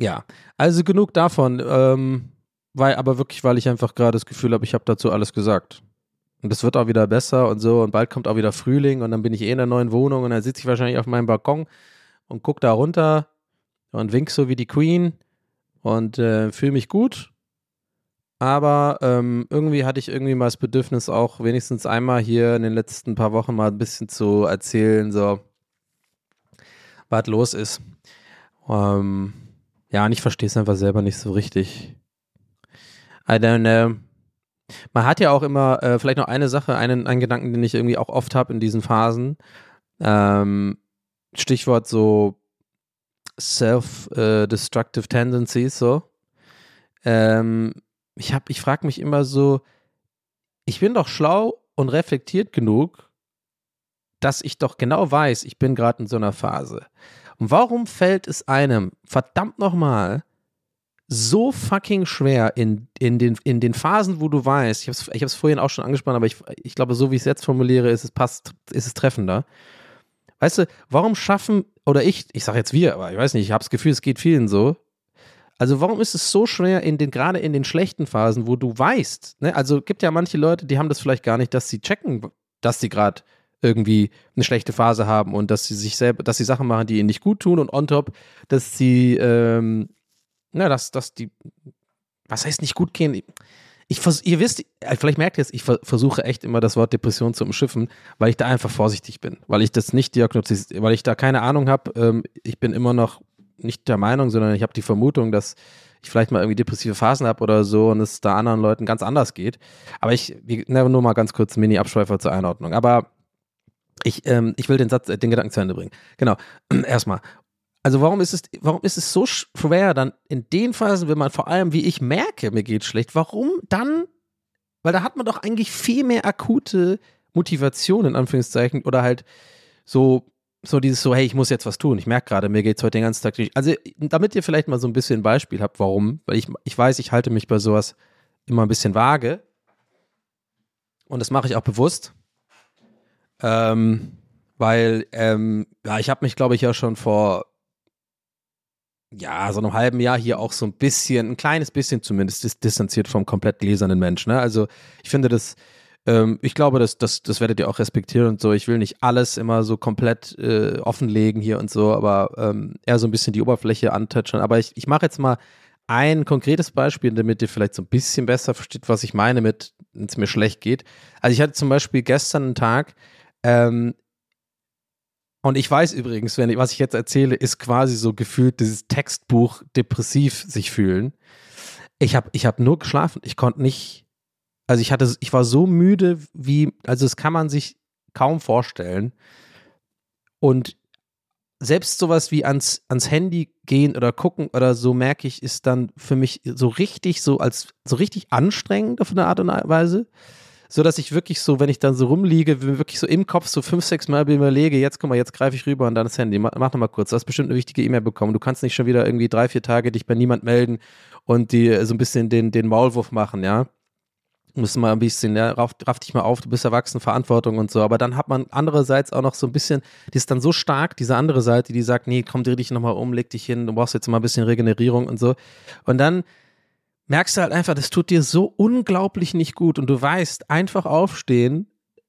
Ja, also genug davon, ähm, weil, aber wirklich, weil ich einfach gerade das Gefühl habe, ich habe dazu alles gesagt. Und es wird auch wieder besser und so und bald kommt auch wieder Frühling und dann bin ich eh in der neuen Wohnung und dann sitze ich wahrscheinlich auf meinem Balkon und gucke da runter und wink so wie die Queen und äh, fühle mich gut. Aber ähm, irgendwie hatte ich irgendwie mal das Bedürfnis, auch wenigstens einmal hier in den letzten paar Wochen mal ein bisschen zu erzählen, so was los ist. Ähm, ja, und ich verstehe es einfach selber nicht so richtig. I don't know. Man hat ja auch immer, äh, vielleicht noch eine Sache, einen, einen Gedanken, den ich irgendwie auch oft habe in diesen Phasen. Ähm, Stichwort so self-destructive tendencies, so. Ähm, ich hab, ich frage mich immer so, ich bin doch schlau und reflektiert genug, dass ich doch genau weiß, ich bin gerade in so einer Phase. Und warum fällt es einem verdammt nochmal so fucking schwer in, in, den, in den Phasen, wo du weißt, ich habe es ich vorhin auch schon angesprochen, aber ich, ich glaube, so wie ich es jetzt formuliere, ist es passt, ist es treffender. Weißt du, warum schaffen, oder ich, ich sage jetzt wir, aber ich weiß nicht, ich habe das Gefühl, es geht vielen so. Also warum ist es so schwer, in den, gerade in den schlechten Phasen, wo du weißt, ne, also gibt ja manche Leute, die haben das vielleicht gar nicht, dass sie checken, dass sie gerade irgendwie eine schlechte Phase haben und dass sie sich selber, dass sie Sachen machen, die ihnen nicht gut tun und on top, dass sie, ähm, na, dass, dass die, was heißt nicht gut gehen? Ich vers ihr wisst, äh, vielleicht merkt ihr es, ich versuche echt immer das Wort Depression zu umschiffen, weil ich da einfach vorsichtig bin, weil ich das nicht diagnostiziere, weil ich da keine Ahnung habe. Ähm, ich bin immer noch nicht der Meinung, sondern ich habe die Vermutung, dass ich vielleicht mal irgendwie depressive Phasen habe oder so und es da anderen Leuten ganz anders geht. Aber ich, wie, nur mal ganz kurz Mini-Abschweifer zur Einordnung. Aber ich, ähm, ich will den Satz, den Gedanken zu Ende bringen. Genau. *clears throat* Erstmal. Also warum ist es, warum ist es so schwer, dann in den Phasen, wenn man vor allem, wie ich merke, mir geht schlecht, warum dann? Weil da hat man doch eigentlich viel mehr akute Motivation, in Anführungszeichen, oder halt so, so dieses so, hey, ich muss jetzt was tun. Ich merke gerade, mir geht es heute den ganzen Tag nicht. Also, damit ihr vielleicht mal so ein bisschen ein Beispiel habt, warum, weil ich, ich weiß, ich halte mich bei sowas immer ein bisschen vage. Und das mache ich auch bewusst. Ähm, weil ähm, ja, ich habe mich, glaube ich, ja schon vor ja, so einem halben Jahr hier auch so ein bisschen, ein kleines bisschen zumindest, dis distanziert vom komplett gläsernen Mensch. Ne? Also ich finde das, ähm, ich glaube, das, das, das werdet ihr auch respektieren und so. Ich will nicht alles immer so komplett äh, offenlegen hier und so, aber ähm, eher so ein bisschen die Oberfläche antatschen. Aber ich, ich mache jetzt mal ein konkretes Beispiel, damit ihr vielleicht so ein bisschen besser versteht, was ich meine mit, wenn es mir schlecht geht. Also ich hatte zum Beispiel gestern einen Tag, ähm, und ich weiß übrigens, wenn ich, was ich jetzt erzähle, ist quasi so gefühlt dieses Textbuch depressiv sich fühlen. Ich habe ich hab nur geschlafen. Ich konnte nicht, also ich hatte, ich war so müde, wie, also das kann man sich kaum vorstellen. Und selbst sowas wie ans, ans Handy gehen oder gucken oder so, merke ich, ist dann für mich so richtig, so als so richtig anstrengend auf eine Art und Weise so dass ich wirklich so, wenn ich dann so rumliege, wirklich so im Kopf so fünf, sechs Mal überlege, jetzt guck mal, jetzt greife ich rüber und dann das Handy. Mach, mach noch mal kurz, du hast bestimmt eine wichtige E-Mail bekommen. Du kannst nicht schon wieder irgendwie drei, vier Tage dich bei niemand melden und die so ein bisschen den, den Maulwurf machen, ja. Muss mal ein bisschen, ja, raff, raff dich mal auf, du bist erwachsen, Verantwortung und so. Aber dann hat man andererseits auch noch so ein bisschen, die ist dann so stark, diese andere Seite, die sagt, nee, komm, dreh dich nochmal um, leg dich hin, du brauchst jetzt mal ein bisschen Regenerierung und so. Und dann merkst du halt einfach, das tut dir so unglaublich nicht gut und du weißt, einfach aufstehen,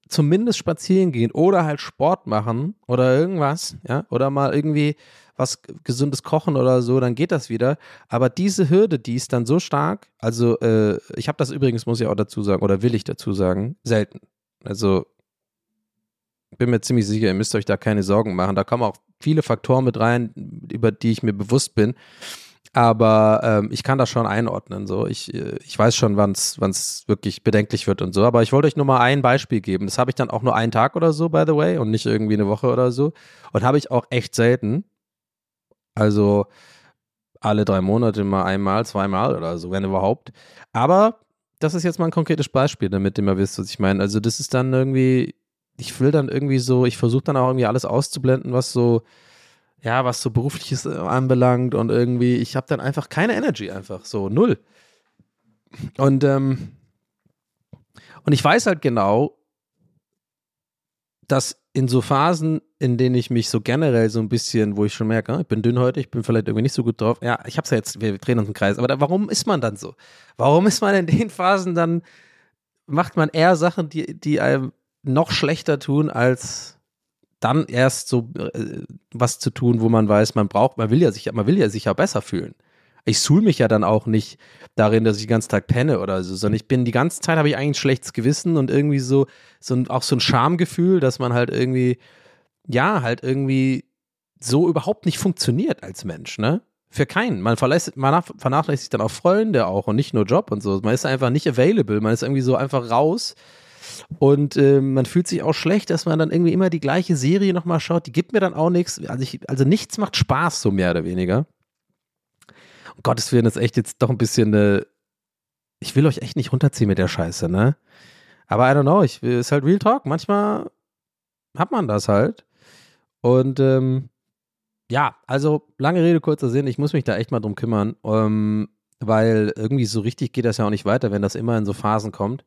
zumindest spazieren gehen oder halt Sport machen oder irgendwas, ja, oder mal irgendwie was gesundes kochen oder so, dann geht das wieder. Aber diese Hürde, die ist dann so stark, also äh, ich habe das übrigens, muss ich auch dazu sagen, oder will ich dazu sagen, selten. Also bin mir ziemlich sicher, ihr müsst euch da keine Sorgen machen. Da kommen auch viele Faktoren mit rein, über die ich mir bewusst bin. Aber ähm, ich kann das schon einordnen. So, ich, äh, ich weiß schon, wann es wirklich bedenklich wird und so. Aber ich wollte euch nur mal ein Beispiel geben. Das habe ich dann auch nur einen Tag oder so, by the way, und nicht irgendwie eine Woche oder so. Und habe ich auch echt selten. Also alle drei Monate mal einmal, zweimal oder so, wenn überhaupt. Aber das ist jetzt mal ein konkretes Beispiel, damit ihr mal wisst, was ich meine. Also das ist dann irgendwie, ich will dann irgendwie so, ich versuche dann auch irgendwie alles auszublenden, was so ja, was so berufliches äh, anbelangt und irgendwie, ich habe dann einfach keine Energy, einfach so null. Und, ähm, und ich weiß halt genau, dass in so Phasen, in denen ich mich so generell so ein bisschen, wo ich schon merke, ich bin dünn heute, ich bin vielleicht irgendwie nicht so gut drauf. Ja, ich hab's ja jetzt, wir drehen uns im Kreis, aber da, warum ist man dann so? Warum ist man in den Phasen dann, macht man eher Sachen, die, die einem noch schlechter tun, als dann erst so äh, was zu tun, wo man weiß, man braucht, man will ja sich, man will ja sich ja besser fühlen. Ich suhl mich ja dann auch nicht darin, dass ich den ganzen Tag penne oder so, sondern ich bin die ganze Zeit habe ich eigentlich ein schlechtes Gewissen und irgendwie so, so ein, auch so ein Schamgefühl, dass man halt irgendwie, ja, halt irgendwie so überhaupt nicht funktioniert als Mensch, ne? Für keinen. Man, man vernachlässigt dann auch Freunde auch und nicht nur Job und so. Man ist einfach nicht available, man ist irgendwie so einfach raus und äh, man fühlt sich auch schlecht, dass man dann irgendwie immer die gleiche Serie nochmal schaut. Die gibt mir dann auch nichts. Also, ich, also nichts macht Spaß, so mehr oder weniger. Um Gottes Willen ist echt jetzt doch ein bisschen eine. Ich will euch echt nicht runterziehen mit der Scheiße, ne? Aber I don't know, ich, ist halt Real Talk. Manchmal hat man das halt. Und ähm, ja, also lange Rede, kurzer Sinn, ich muss mich da echt mal drum kümmern, ähm, weil irgendwie so richtig geht das ja auch nicht weiter, wenn das immer in so Phasen kommt.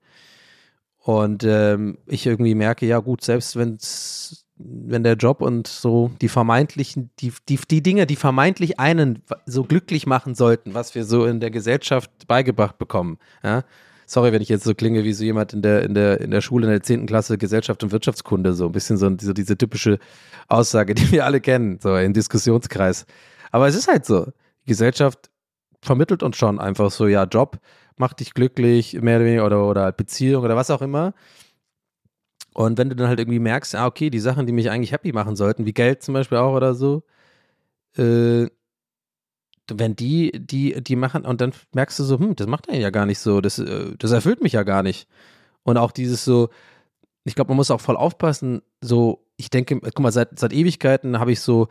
Und ähm, ich irgendwie merke, ja gut, selbst wenn's, wenn der Job und so die vermeintlichen, die, die, die Dinge, die vermeintlich einen so glücklich machen sollten, was wir so in der Gesellschaft beigebracht bekommen, ja. Sorry, wenn ich jetzt so klinge wie so jemand in der, in der, in der Schule in der 10. Klasse Gesellschaft und Wirtschaftskunde, so ein bisschen so diese, diese typische Aussage, die wir alle kennen, so im Diskussionskreis. Aber es ist halt so. Gesellschaft vermittelt uns schon einfach so, ja, Job, macht dich glücklich, mehr oder weniger, oder, oder Beziehung oder was auch immer. Und wenn du dann halt irgendwie merkst, ah, okay, die Sachen, die mich eigentlich happy machen sollten, wie Geld zum Beispiel auch oder so, äh, wenn die, die, die machen, und dann merkst du so, hm, das macht er ja gar nicht so, das, äh, das erfüllt mich ja gar nicht. Und auch dieses so, ich glaube, man muss auch voll aufpassen, so, ich denke, guck mal, seit, seit Ewigkeiten habe ich so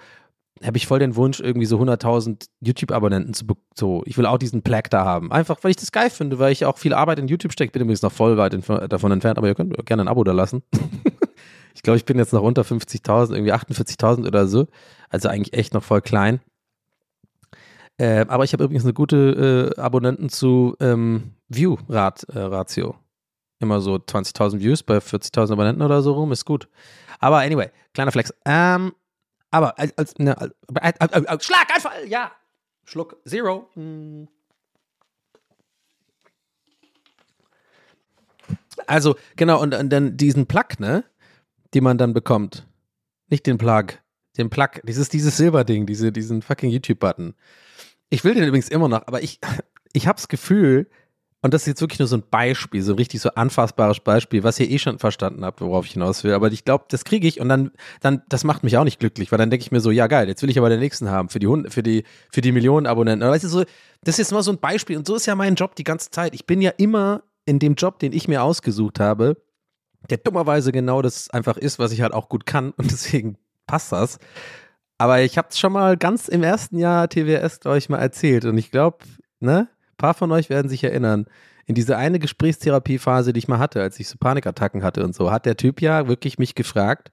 habe ich voll den Wunsch, irgendwie so 100.000 YouTube-Abonnenten zu so, ich will auch diesen Plaque da haben. Einfach, weil ich das geil finde, weil ich auch viel Arbeit in YouTube stecke. Bin übrigens noch voll weit davon entfernt, aber ihr könnt gerne ein Abo da lassen. *laughs* ich glaube, ich bin jetzt noch unter 50.000, irgendwie 48.000 oder so. Also eigentlich echt noch voll klein. Äh, aber ich habe übrigens eine gute äh, Abonnenten zu ähm, View-Ratio. immer so 20.000 Views bei 40.000 Abonnenten oder so rum, ist gut. Aber anyway, kleiner Flex. Ähm, aber als, als, ne, als, als, Schlaganfall, ja. Schluck, Zero. Hm. Also, genau, und, und dann diesen Plug, ne, die man dann bekommt. Nicht den Plug, den Plug, dieses, dieses Silberding, diese, diesen fucking YouTube-Button. Ich will den übrigens immer noch, aber ich, *laughs* ich habe das Gefühl, und das ist jetzt wirklich nur so ein Beispiel, so ein richtig so anfassbares Beispiel, was ihr eh schon verstanden habt, worauf ich hinaus will. Aber ich glaube, das kriege ich und dann, dann, das macht mich auch nicht glücklich, weil dann denke ich mir so, ja geil, jetzt will ich aber den nächsten haben für die Hunde, für die, für die Millionen Abonnenten. Weißt du, so, das ist jetzt mal so ein Beispiel und so ist ja mein Job die ganze Zeit. Ich bin ja immer in dem Job, den ich mir ausgesucht habe, der dummerweise genau das einfach ist, was ich halt auch gut kann und *laughs* deswegen passt das. Aber ich habe es schon mal ganz im ersten Jahr TWS, euch mal erzählt und ich glaube, ne, paar von euch werden sich erinnern, in diese eine Gesprächstherapiephase, die ich mal hatte, als ich so Panikattacken hatte und so, hat der Typ ja wirklich mich gefragt,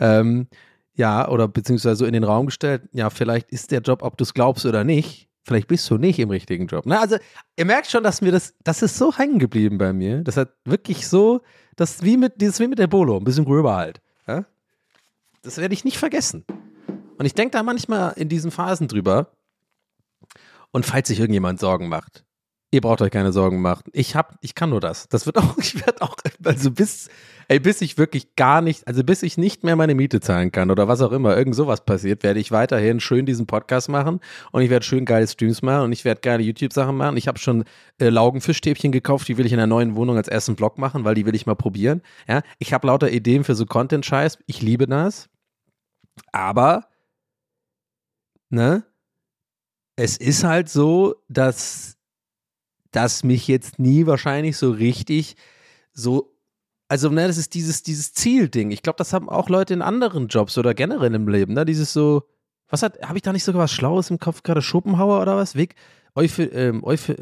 ähm, ja, oder beziehungsweise so in den Raum gestellt, ja, vielleicht ist der Job, ob du es glaubst oder nicht, vielleicht bist du nicht im richtigen Job. Na, also, ihr merkt schon, dass mir das, das ist so hängen geblieben bei mir. Das hat wirklich so, das wie mit, dieses wie mit der Bolo, ein bisschen gröber halt. Ja? Das werde ich nicht vergessen. Und ich denke da manchmal in diesen Phasen drüber. Und falls sich irgendjemand Sorgen macht, ihr braucht euch keine Sorgen machen. Ich hab, ich kann nur das. Das wird *laughs* auch, ich werde auch, also bis, ey, bis ich wirklich gar nicht, also bis ich nicht mehr meine Miete zahlen kann oder was auch immer, irgend sowas passiert, werde ich weiterhin schön diesen Podcast machen und ich werde schön geile Streams machen und ich werde geile YouTube-Sachen machen. Ich habe schon äh, Laugenfischstäbchen gekauft, die will ich in der neuen Wohnung als ersten Blog machen, weil die will ich mal probieren. Ja, ich habe lauter Ideen für so Content-Scheiß. Ich liebe das. Aber, ne? Es ist halt so, dass das mich jetzt nie wahrscheinlich so richtig so also, ne, das ist dieses, dieses Zielding. Ich glaube, das haben auch Leute in anderen Jobs oder generell im Leben, ne? Dieses so, was hat, habe ich da nicht sogar was Schlaues im Kopf gerade? Schopenhauer oder was? Weg, Euph ähm, Euph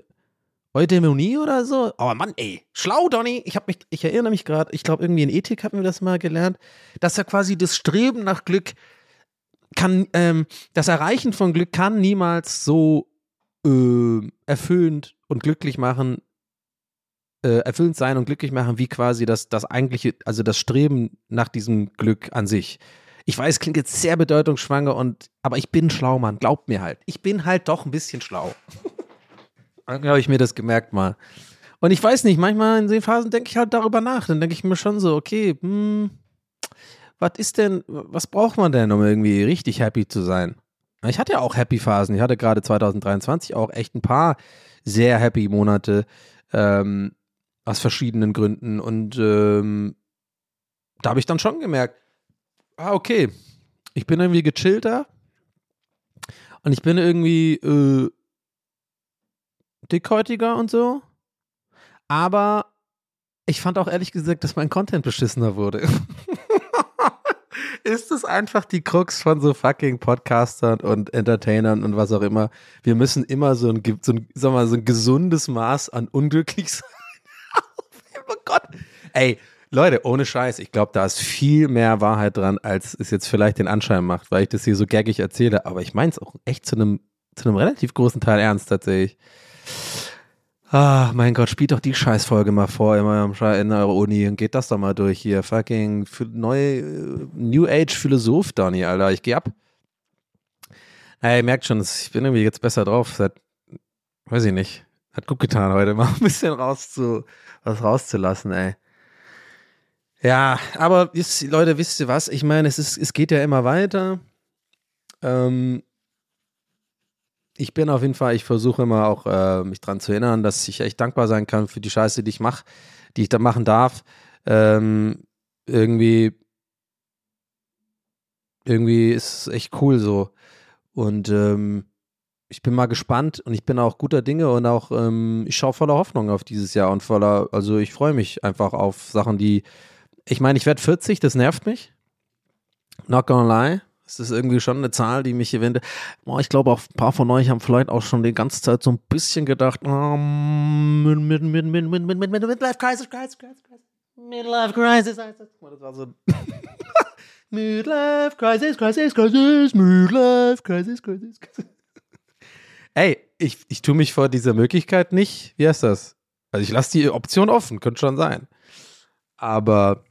Eudaimonie oder so? Oh Mann, ey, schlau, Donny. Ich habe mich, ich erinnere mich gerade, ich glaube, irgendwie in Ethik hatten wir das mal gelernt, dass ja quasi das Streben nach Glück kann, ähm, das Erreichen von Glück kann niemals so äh, erfüllend und glücklich machen, äh, erfüllend sein und glücklich machen, wie quasi das, das eigentliche, also das Streben nach diesem Glück an sich. Ich weiß, klingt jetzt sehr bedeutungsschwanger und, aber ich bin schlau, Mann. Glaubt mir halt. Ich bin halt doch ein bisschen schlau. *laughs* Dann habe ich mir das gemerkt mal. Und ich weiß nicht, manchmal in den Phasen denke ich halt darüber nach. Dann denke ich mir schon so, okay, hm, was ist denn, was braucht man denn, um irgendwie richtig happy zu sein? Ich hatte ja auch happy Phasen. Ich hatte gerade 2023 auch echt ein paar sehr happy Monate. Ähm, aus verschiedenen Gründen. Und ähm, da habe ich dann schon gemerkt, ah, okay, ich bin irgendwie gechillter und ich bin irgendwie äh, dickhäutiger und so. Aber ich fand auch ehrlich gesagt, dass mein Content beschissener wurde. *laughs* ist es einfach die Krux von so fucking Podcastern und Entertainern und was auch immer. Wir müssen immer so ein, so ein, sag mal, so ein gesundes Maß an unglücklich *laughs* sein oh Gott. Ey, Leute, ohne Scheiß, ich glaube, da ist viel mehr Wahrheit dran, als es jetzt vielleicht den Anschein macht, weil ich das hier so gaggig erzähle. Aber ich meine es auch echt zu einem zu einem relativ großen Teil ernst tatsächlich. Ah, mein Gott, spielt doch die Scheißfolge mal vor eurem, in eurer Uni und geht das doch mal durch hier. Fucking neue äh, New Age Philosoph, Donny, Alter. Ich geh ab. Ey, merkt schon, ich bin irgendwie jetzt besser drauf. Seit, weiß ich nicht. Hat gut getan heute mal *laughs* ein bisschen raus zu, was rauszulassen, ey. Ja, aber ist, Leute, wisst ihr was? Ich meine, es, ist, es geht ja immer weiter. Ähm, ich bin auf jeden Fall, ich versuche immer auch äh, mich daran zu erinnern, dass ich echt dankbar sein kann für die Scheiße, die ich mache, die ich da machen darf. Ähm, irgendwie, irgendwie ist es echt cool so. Und ähm, ich bin mal gespannt und ich bin auch guter Dinge und auch, ähm, ich schaue voller Hoffnung auf dieses Jahr und voller, also ich freue mich einfach auf Sachen, die, ich meine, ich werde 40, das nervt mich. Not gonna lie. Es ist irgendwie schon eine Zahl, die mich eventuell. Oh, ich glaube, auch ein paar von euch haben vielleicht auch schon die ganze Zeit so ein bisschen gedacht, oh, Midlife Crisis, Crisis, Crisis, Crisis. Midlife Crisis das. Das. *laughs* Midlife Crisis, Crisis, Crisis, Midlife Crisis, Crisis. Ey, ich, ich tue mich vor dieser Möglichkeit nicht, wie heißt das? Also ich lasse die Option offen, könnte schon sein. Aber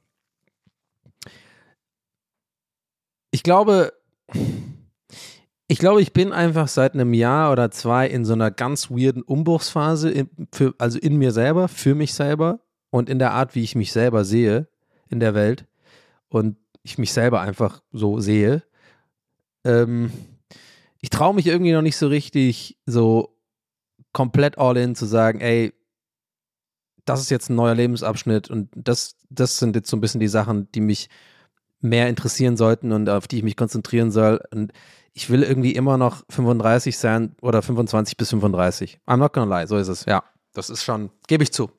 ich glaube, ich glaube, ich bin einfach seit einem Jahr oder zwei in so einer ganz weirden Umbruchsphase, in, für, also in mir selber, für mich selber und in der Art, wie ich mich selber sehe in der Welt und ich mich selber einfach so sehe. Ähm, ich traue mich irgendwie noch nicht so richtig, so komplett all in zu sagen, ey, das ist jetzt ein neuer Lebensabschnitt und das, das sind jetzt so ein bisschen die Sachen, die mich mehr interessieren sollten und auf die ich mich konzentrieren soll. Und ich will irgendwie immer noch 35 sein oder 25 bis 35. I'm not gonna lie, so ist es. Ja, das ist schon, gebe ich zu.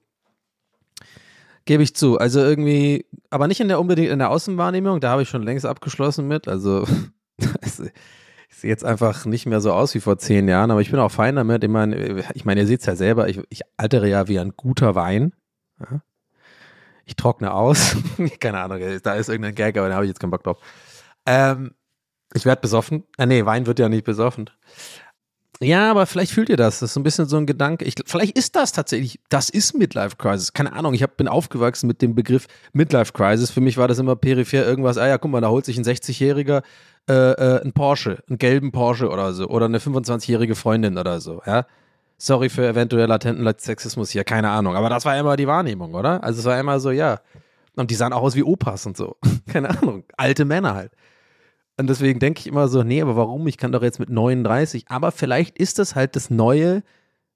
Gebe ich zu. Also irgendwie, aber nicht in der unbedingt in der Außenwahrnehmung, da habe ich schon längst abgeschlossen mit. Also *laughs* ich sehe jetzt einfach nicht mehr so aus wie vor zehn Jahren, aber ich bin auch fein damit. Ich meine, ich meine ihr seht es ja selber, ich, ich altere ja wie ein guter Wein. Ich trockne aus. *laughs* Keine Ahnung, da ist irgendein Gag, aber da habe ich jetzt keinen Bock drauf. Ähm, ich werde besoffen. Ah, nee, Wein wird ja nicht besoffen. Ja, aber vielleicht fühlt ihr das. Das ist so ein bisschen so ein Gedanke. Ich, vielleicht ist das tatsächlich, das ist Midlife Crisis. Keine Ahnung, ich hab, bin aufgewachsen mit dem Begriff Midlife Crisis. Für mich war das immer peripher irgendwas. Ah ja, guck mal, da holt sich ein 60-Jähriger äh, äh, einen Porsche, einen gelben Porsche oder so. Oder eine 25-jährige Freundin oder so. Ja. Sorry für eventuell latenten Sexismus hier, keine Ahnung. Aber das war immer die Wahrnehmung, oder? Also es war immer so, ja. Und die sahen auch aus wie Opas und so. *laughs* keine Ahnung. Alte Männer halt. Und deswegen denke ich immer so, nee, aber warum? Ich kann doch jetzt mit 39. Aber vielleicht ist das halt das neue,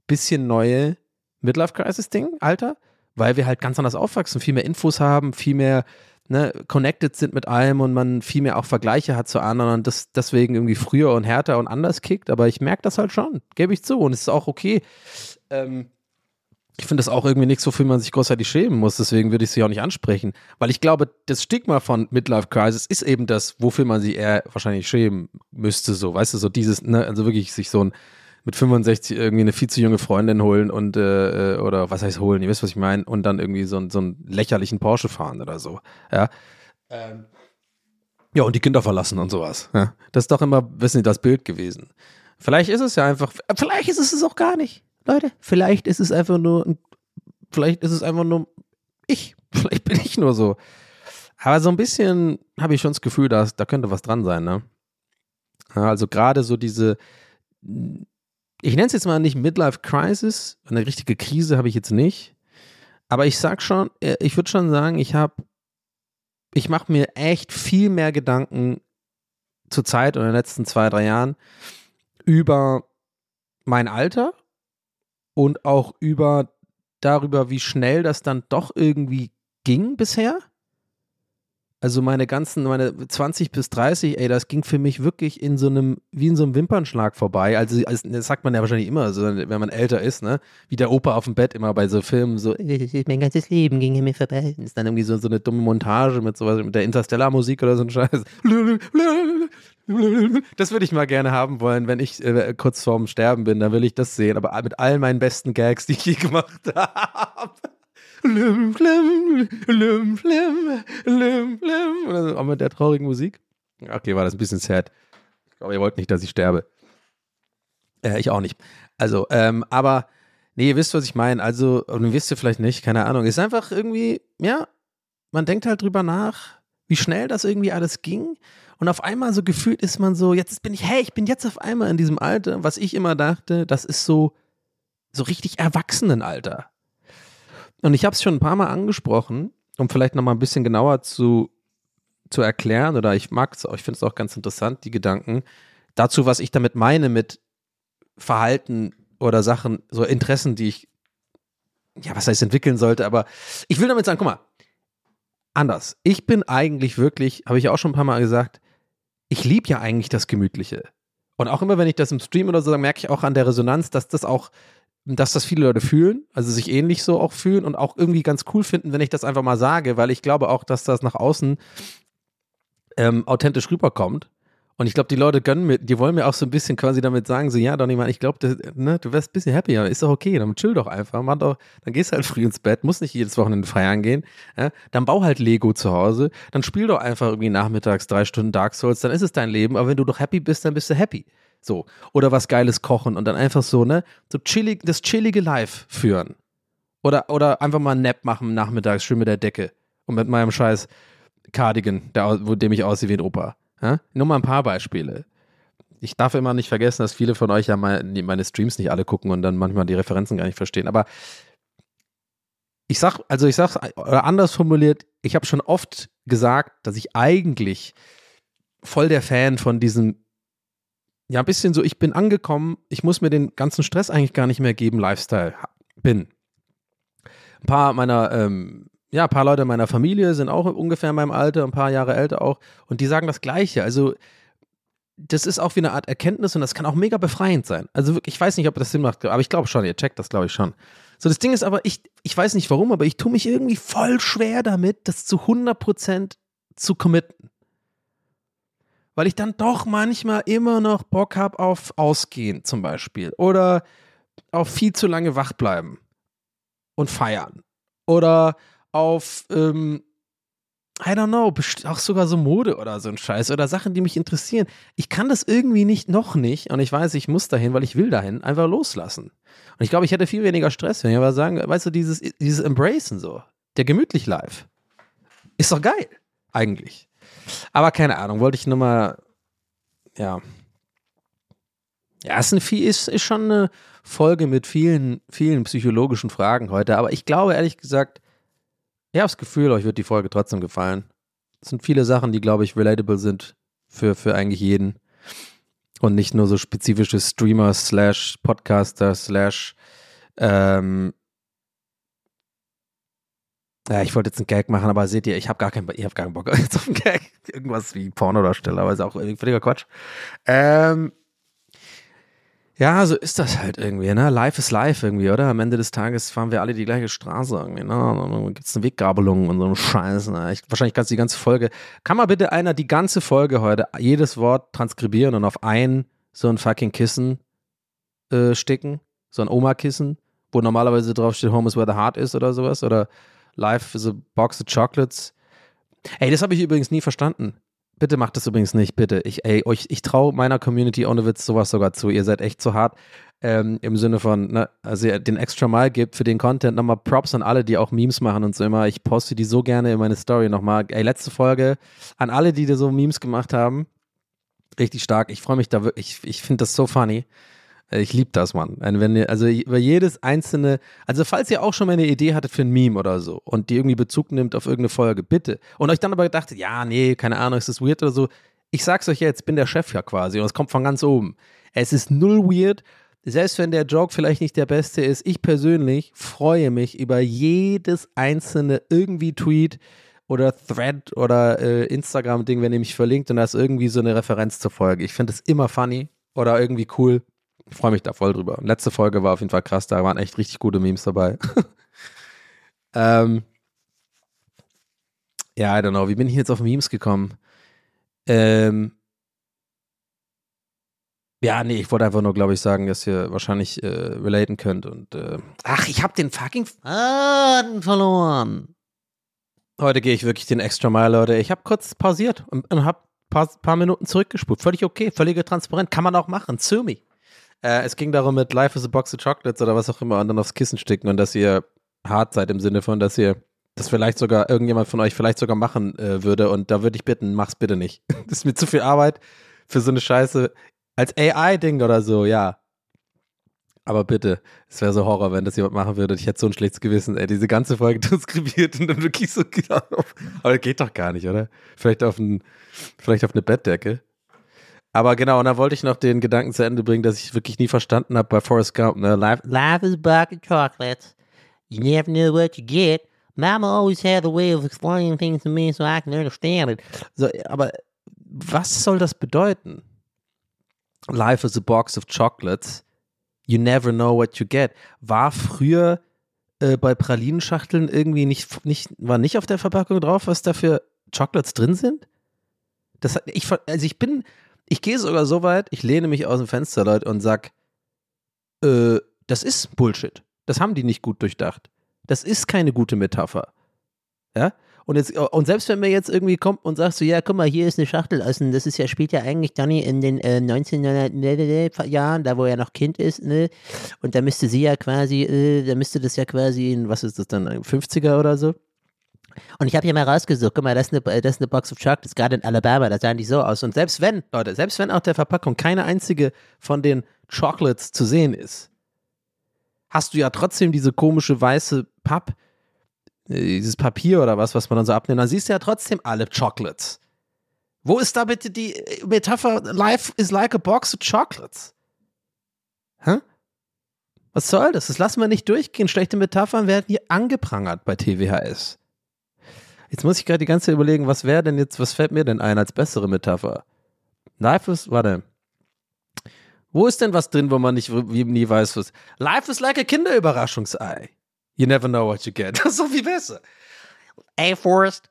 bisschen neue Midlife-Crisis-Ding, Alter, weil wir halt ganz anders aufwachsen, viel mehr Infos haben, viel mehr ne, connected sind mit allem und man viel mehr auch Vergleiche hat zu anderen und das deswegen irgendwie früher und härter und anders kickt. Aber ich merke das halt schon, gebe ich zu. Und es ist auch okay. Ähm, ich finde das auch irgendwie nichts, wofür man sich großartig schämen muss. Deswegen würde ich sie auch nicht ansprechen. Weil ich glaube, das Stigma von Midlife Crisis ist eben das, wofür man sich eher wahrscheinlich schämen müsste. So, weißt du, so dieses, ne, also wirklich sich so ein mit 65 irgendwie eine viel zu junge Freundin holen und äh, äh, oder was heißt holen, ihr wisst, was ich meine, und dann irgendwie so, so einen lächerlichen Porsche fahren oder so. Ja. Ähm. Ja, und die Kinder verlassen und sowas. Ja. Das ist doch immer, wissen Sie, das Bild gewesen. Vielleicht ist es ja einfach, vielleicht ist es es auch gar nicht. Leute, vielleicht ist es einfach nur, vielleicht ist es einfach nur ich. *laughs* Vielleicht bin ich nur so. Aber so ein bisschen habe ich schon das Gefühl, dass da könnte was dran sein, ne? Ja, also gerade so diese, ich nenne es jetzt mal nicht Midlife Crisis, eine richtige Krise habe ich jetzt nicht. Aber ich sag schon, äh, ich würde schon sagen, ich habe, ich mache mir echt viel mehr Gedanken zur Zeit und in den letzten zwei, drei Jahren über mein Alter und auch über darüber, wie schnell das dann doch irgendwie ging bisher. Also meine ganzen, meine 20 bis 30, ey, das ging für mich wirklich in so einem, wie in so einem Wimpernschlag vorbei. Also das sagt man ja wahrscheinlich immer, so, wenn man älter ist, ne? Wie der Opa auf dem Bett immer bei so Filmen so, mein ganzes Leben ging mir vorbei. Das ist dann irgendwie so, so eine dumme Montage mit sowas, mit der Interstellar-Musik oder so ein Scheiß. Das würde ich mal gerne haben wollen, wenn ich äh, kurz vorm Sterben bin, dann will ich das sehen, aber mit all meinen besten Gags, die ich je gemacht *laughs* habe. Lim, flim, lim, flim, lim, flim. Oder auch mit der traurigen Musik. Okay, war das ein bisschen sad. Ich glaube, ihr wollt nicht, dass ich sterbe. Äh, ich auch nicht. Also, ähm, aber, nee, ihr wisst, was ich meine. Also, und wisst ihr vielleicht nicht, keine Ahnung. Ist einfach irgendwie, ja, man denkt halt drüber nach, wie schnell das irgendwie alles ging. Und auf einmal so gefühlt ist man so, jetzt bin ich, hey, ich bin jetzt auf einmal in diesem Alter, was ich immer dachte, das ist so, so richtig Erwachsenenalter. Und ich habe es schon ein paar Mal angesprochen, um vielleicht nochmal ein bisschen genauer zu, zu erklären, oder ich mag es auch, ich finde es auch ganz interessant, die Gedanken, dazu, was ich damit meine mit Verhalten oder Sachen, so Interessen, die ich, ja, was heißt entwickeln sollte, aber ich will damit sagen, guck mal, anders. Ich bin eigentlich wirklich, habe ich auch schon ein paar Mal gesagt, ich liebe ja eigentlich das Gemütliche. Und auch immer, wenn ich das im Stream oder so sage, merke ich auch an der Resonanz, dass das auch, dass das viele Leute fühlen, also sich ähnlich so auch fühlen und auch irgendwie ganz cool finden, wenn ich das einfach mal sage, weil ich glaube auch, dass das nach außen ähm, authentisch rüberkommt. Und ich glaube, die Leute gönnen mir, die wollen mir auch so ein bisschen quasi damit sagen, so, ja, Donny, Mann, ich glaube, ne, du wärst ein bisschen happier, ist doch okay, dann chill doch einfach, mach doch, dann gehst halt *laughs* früh ins Bett, musst nicht jedes Wochenende feiern gehen, ja, dann bau halt Lego zu Hause, dann spiel doch einfach irgendwie nachmittags drei Stunden Dark Souls, dann ist es dein Leben, aber wenn du doch happy bist, dann bist du happy. So. Oder was Geiles kochen und dann einfach so, ne, so chillig, das chillige Life führen. Oder, oder einfach mal einen Nap machen nachmittags, schön mit der Decke. Und mit meinem scheiß Cardigan, der, wo dem ich aussehe wie ein Opa. Ja? Nur mal ein paar Beispiele. Ich darf immer nicht vergessen, dass viele von euch ja meine, Streams nicht alle gucken und dann manchmal die Referenzen gar nicht verstehen. Aber ich sag, also ich sag, oder anders formuliert, ich habe schon oft gesagt, dass ich eigentlich voll der Fan von diesem, ja, ein bisschen so, ich bin angekommen, ich muss mir den ganzen Stress eigentlich gar nicht mehr geben, Lifestyle bin. Ein paar meiner, ähm, ja, ein paar Leute meiner Familie sind auch ungefähr in meinem Alter, ein paar Jahre älter auch, und die sagen das Gleiche. Also, das ist auch wie eine Art Erkenntnis und das kann auch mega befreiend sein. Also, ich weiß nicht, ob das Sinn macht, aber ich glaube schon, ihr checkt das, glaube ich schon. So, das Ding ist aber, ich, ich weiß nicht warum, aber ich tue mich irgendwie voll schwer damit, das zu 100% zu committen. Weil ich dann doch manchmal immer noch Bock habe auf Ausgehen zum Beispiel. Oder auf viel zu lange wach bleiben und feiern. Oder auf, ähm, I don't know, auch sogar so Mode oder so ein Scheiß oder Sachen, die mich interessieren. Ich kann das irgendwie nicht, noch nicht, und ich weiß, ich muss dahin, weil ich will dahin, einfach loslassen. Und ich glaube, ich hätte viel weniger Stress, wenn ich aber sagen, weißt du, dieses, dieses Embracen so, der gemütlich live, ist doch geil, eigentlich. Aber keine Ahnung, wollte ich nur mal, ja. Ja, es ist, ist, ist schon eine Folge mit vielen, vielen psychologischen Fragen heute, aber ich glaube ehrlich gesagt, ich habe das Gefühl, euch wird die Folge trotzdem gefallen. Es sind viele Sachen, die, glaube ich, relatable sind für, für eigentlich jeden. Und nicht nur so spezifische Streamer slash Podcaster slash ähm, ja, ich wollte jetzt einen Gag machen, aber seht ihr, ich habe gar keinen, ich habe gar keinen Bock *laughs* jetzt auf einen Gag. Irgendwas wie Pornodarsteller, aber ist auch völliger Quatsch. Ähm, ja, so ist das halt irgendwie, ne? Life is life irgendwie, oder? Am Ende des Tages fahren wir alle die gleiche Straße irgendwie, ne? Und dann gibt's eine Weggabelung und so einen Scheiß, ne? Ich, wahrscheinlich kannst du die ganze Folge. Kann mal bitte einer die ganze Folge heute, jedes Wort transkribieren und auf ein so ein fucking Kissen äh, sticken? So ein Oma-Kissen, wo normalerweise draufsteht, Home is where the heart is oder sowas? Oder Life is a box of chocolates. Ey, das habe ich übrigens nie verstanden. Bitte macht das übrigens nicht, bitte. Ich, ey, euch, ich traue meiner Community ohne Witz sowas sogar zu. Ihr seid echt zu hart. Ähm, Im Sinne von, ne, also ihr den extra Mal gibt für den Content. Nochmal Props an alle, die auch Memes machen und so immer. Ich poste die so gerne in meine Story nochmal. Ey, letzte Folge an alle, die da so Memes gemacht haben. Richtig stark. Ich freue mich da wirklich. Ich, ich finde das so funny. Äh, ich liebe das, Mann. Wenn ihr, also über jedes einzelne, also falls ihr auch schon mal eine Idee hattet für ein Meme oder so und die irgendwie Bezug nimmt auf irgendeine Folge, bitte. Und euch dann aber gedacht, ja, nee, keine Ahnung, ist das weird oder so. Ich sag's euch jetzt, bin der Chef ja quasi und es kommt von ganz oben. Es ist null weird. Selbst wenn der Joke vielleicht nicht der beste ist, ich persönlich freue mich über jedes einzelne irgendwie Tweet oder Thread oder äh, Instagram-Ding, wenn ihr mich verlinkt und da ist irgendwie so eine Referenz zur Folge. Ich finde es immer funny oder irgendwie cool. Ich freue mich da voll drüber. Letzte Folge war auf jeden Fall krass, da waren echt richtig gute Memes dabei. *laughs* ähm, ja, I don't know. Wie bin ich jetzt auf Memes gekommen? Ähm, ja, nee, ich wollte einfach nur, glaube ich, sagen, dass ihr wahrscheinlich äh, relaten könnt und äh, ach, ich habe den fucking Faden verloren. Heute gehe ich wirklich den extra Mile, Leute. Ich habe kurz pausiert und, und habe paar, paar Minuten zurückgespult. Völlig okay, völlige Transparenz. Kann man auch machen. Sue me. Äh, es ging darum mit Life is a Box of Chocolates oder was auch immer und dann aufs Kissen sticken und dass ihr hart seid im Sinne von, dass ihr das vielleicht sogar irgendjemand von euch vielleicht sogar machen äh, würde und da würde ich bitten, mach's bitte nicht. *laughs* das ist mir zu viel Arbeit für so eine Scheiße. Als AI-Ding oder so, ja. Aber bitte, es wäre so Horror, wenn das jemand machen würde. Ich hätte so ein schlechtes Gewissen, ey, diese ganze Folge *laughs* transkribiert und dann wirklich so, *laughs* aber geht doch gar nicht, oder? Vielleicht auf, ein, vielleicht auf eine Bettdecke. Aber genau, und da wollte ich noch den Gedanken zu Ende bringen, dass ich wirklich nie verstanden habe bei Forrest Gump. Ne? Life, life is a box of chocolates. You never know what you get. Mama always had a way of explaining things to me so I can understand it. So, aber was soll das bedeuten? Life is a box of chocolates. You never know what you get. War früher äh, bei Pralinenschachteln irgendwie nicht, nicht, war nicht auf der Verpackung drauf, was da für Chocolates drin sind? Das, ich, also ich bin, ich gehe sogar so weit, ich lehne mich aus dem Fenster, Leute, und sag, äh, das ist Bullshit. Das haben die nicht gut durchdacht. Das ist keine gute Metapher. Ja? Und, jetzt, und selbst wenn mir jetzt irgendwie kommt und sagst so, ja, guck mal, hier ist eine Schachtel aus, und das ist ja, spielt ja eigentlich Donny in den äh, 1900 Jahren, da wo er noch Kind ist, ne? Und da müsste sie ja quasi, äh, da müsste das ja quasi in, was ist das dann, 50er oder so? Und ich habe hier mal rausgesucht, guck mal, das ist eine, das ist eine Box of Chocolates, gerade in Alabama, da sahen die so aus. Und selbst wenn, Leute, selbst wenn auf der Verpackung keine einzige von den Chocolates zu sehen ist, hast du ja trotzdem diese komische weiße Papp, äh, dieses Papier oder was, was man dann so abnimmt. Dann siehst du ja trotzdem alle Chocolates. Wo ist da bitte die äh, Metapher, life is like a box of chocolates? Hä? Was soll das? Das lassen wir nicht durchgehen. Schlechte Metaphern werden hier angeprangert bei TWHS. Jetzt muss ich gerade die ganze Zeit überlegen, was wäre denn jetzt, was fällt mir denn ein als bessere Metapher? Life is, warte. Wo ist denn was drin, wo man nicht nie weiß, was. Life is like a Kinderüberraschungsei. You never know what you get. Das *laughs* ist so viel besser. Ey, Forrest,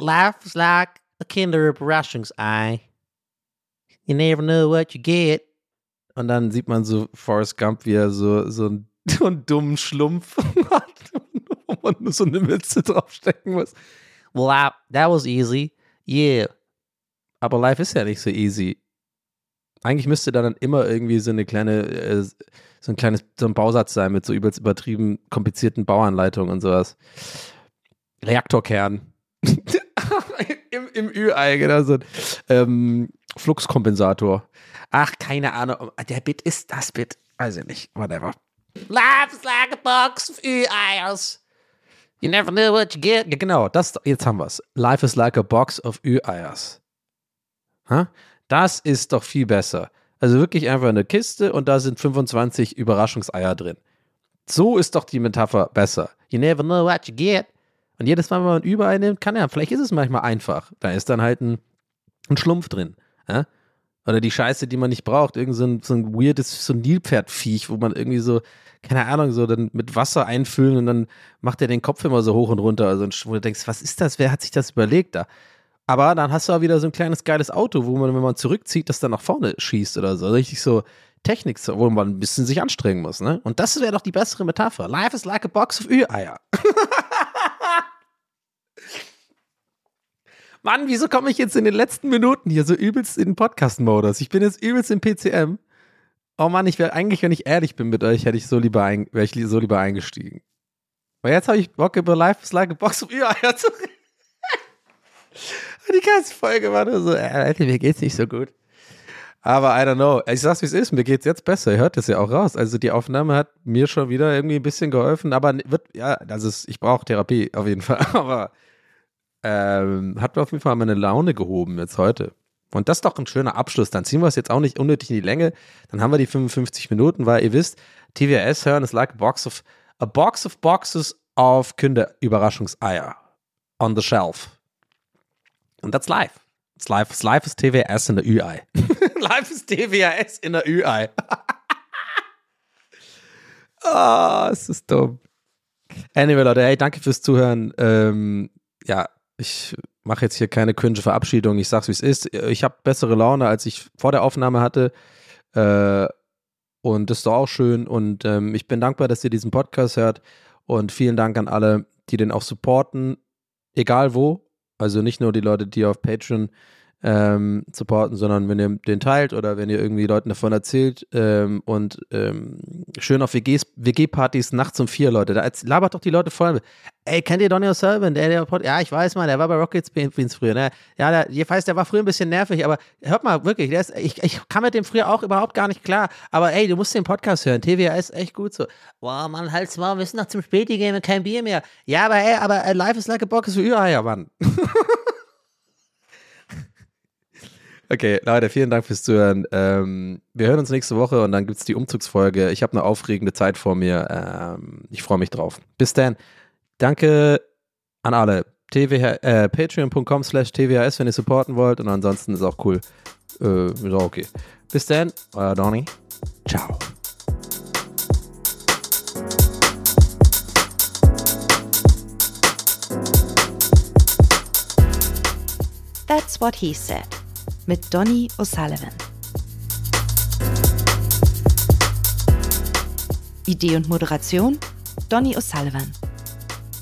life is like a Kinderüberraschungsei. You never know what you get. Und dann sieht man so Forrest Gump, wie er so, so, einen, *laughs* so einen dummen Schlumpf *laughs* *laughs* wo man nur so eine Mütze draufstecken muss. Well, that was easy. Yeah. Aber life ist ja nicht so easy. Eigentlich müsste da dann immer irgendwie so eine kleine, äh, so ein kleines, so ein Bausatz sein mit so übelst übertrieben komplizierten Bauanleitungen und sowas. Reaktorkern. *laughs* Im, Im Ü-Ei, genau so ähm, Fluxkompensator. Ach, keine Ahnung. Der Bit ist das Bit. Weiß ich nicht. Whatever. Life is like a box of Ü-Eiers. You never know what you get. Ja, genau, das, jetzt haben wir es. Life is like a box of Ü-Eiers. Huh? Das ist doch viel besser. Also wirklich einfach eine Kiste und da sind 25 Überraschungseier drin. So ist doch die Metapher besser. You never know what you get. Und jedes Mal, wenn man überall nimmt, kann ja, vielleicht ist es manchmal einfach. Da ist dann halt ein, ein Schlumpf drin. Ja? Oder die Scheiße, die man nicht braucht. Irgend so ein, so ein weirdes, so ein Nilpferdviech, wo man irgendwie so, keine Ahnung, so dann mit Wasser einfüllen und dann macht er den Kopf immer so hoch und runter. Also, wo du denkst, was ist das? Wer hat sich das überlegt da? Aber dann hast du auch wieder so ein kleines geiles Auto, wo man, wenn man zurückzieht, das dann nach vorne schießt oder so. Richtig so Technik, wo man ein bisschen sich anstrengen muss. Ne? Und das wäre doch die bessere Metapher. Life is like a box of Ü-Eier. *laughs* Mann, wieso komme ich jetzt in den letzten Minuten hier so übelst in den Podcast-Modus? Ich bin jetzt übelst im PCM. Oh Mann, ich wäre eigentlich, wenn ich ehrlich bin mit euch, hätte ich so lieber, ein, wäre ich so lieber eingestiegen. Aber jetzt habe ich Bock über Life is like a box of Ü-Eier *laughs* zu reden. Die ganze Folge war nur so, äh, Alter, mir geht's nicht so gut. Aber I don't know. Ich sag's, wie es ist. Mir geht's jetzt besser. Ihr hört das ja auch raus. Also die Aufnahme hat mir schon wieder irgendwie ein bisschen geholfen. Aber wird, ja, ist, ich brauche Therapie auf jeden *laughs* Fall. Aber ähm, hat mir auf jeden Fall meine Laune gehoben jetzt heute. Und das ist doch ein schöner Abschluss. Dann ziehen wir es jetzt auch nicht unnötig in die Länge. Dann haben wir die 55 Minuten, weil ihr wisst, TWS hören ist like a box of, a box of boxes of Kinderüberraschungseier on the shelf. Und that's life. It's life. It's life is TWS in der Ü-Ei. *laughs* life is TWS in der. *laughs* Ah, oh, es ist dumm. Anyway, Leute, hey, danke fürs Zuhören. Ähm, ja, ich mache jetzt hier keine cringe Verabschiedung. Ich sag's, wie es ist. Ich habe bessere Laune, als ich vor der Aufnahme hatte. Äh, und das ist doch auch schön. Und ähm, ich bin dankbar, dass ihr diesen Podcast hört. Und vielen Dank an alle, die den auch supporten. Egal wo. Also nicht nur die Leute, die auf Patreon ähm, supporten, sondern wenn ihr den teilt oder wenn ihr irgendwie Leuten davon erzählt ähm, und ähm, schön auf WG-Partys nachts um vier, Leute, da labert doch die Leute voll. Ey, kennt ihr Donny O'Sullivan? Der, der, ja, ich weiß mal, der war bei Rockets Beans früher. Ne? Ja, der, ich weiß, der war früher ein bisschen nervig, aber hört mal, wirklich, der ist, ich, ich kam mit dem früher auch überhaupt gar nicht klar. Aber ey, du musst den Podcast hören. TVA ist echt gut so. Boah, Mann, halt's mal, wir sind noch zum Späti gehen kein Bier mehr. Ja, aber ey, aber uh, Life is like a box für Ü-Eier, Mann. *laughs* Okay, Leute, vielen Dank fürs Zuhören. Ähm, wir hören uns nächste Woche und dann gibt es die Umzugsfolge. Ich habe eine aufregende Zeit vor mir. Ähm, ich freue mich drauf. Bis dann. Danke an alle. äh, Patreon.com slash TWHS, wenn ihr supporten wollt. Und ansonsten ist auch cool. Äh, ist auch okay. Bis dann, euer Donny. Ciao. That's what he said mit Donny O'Sullivan. Idee und Moderation Donny O'Sullivan.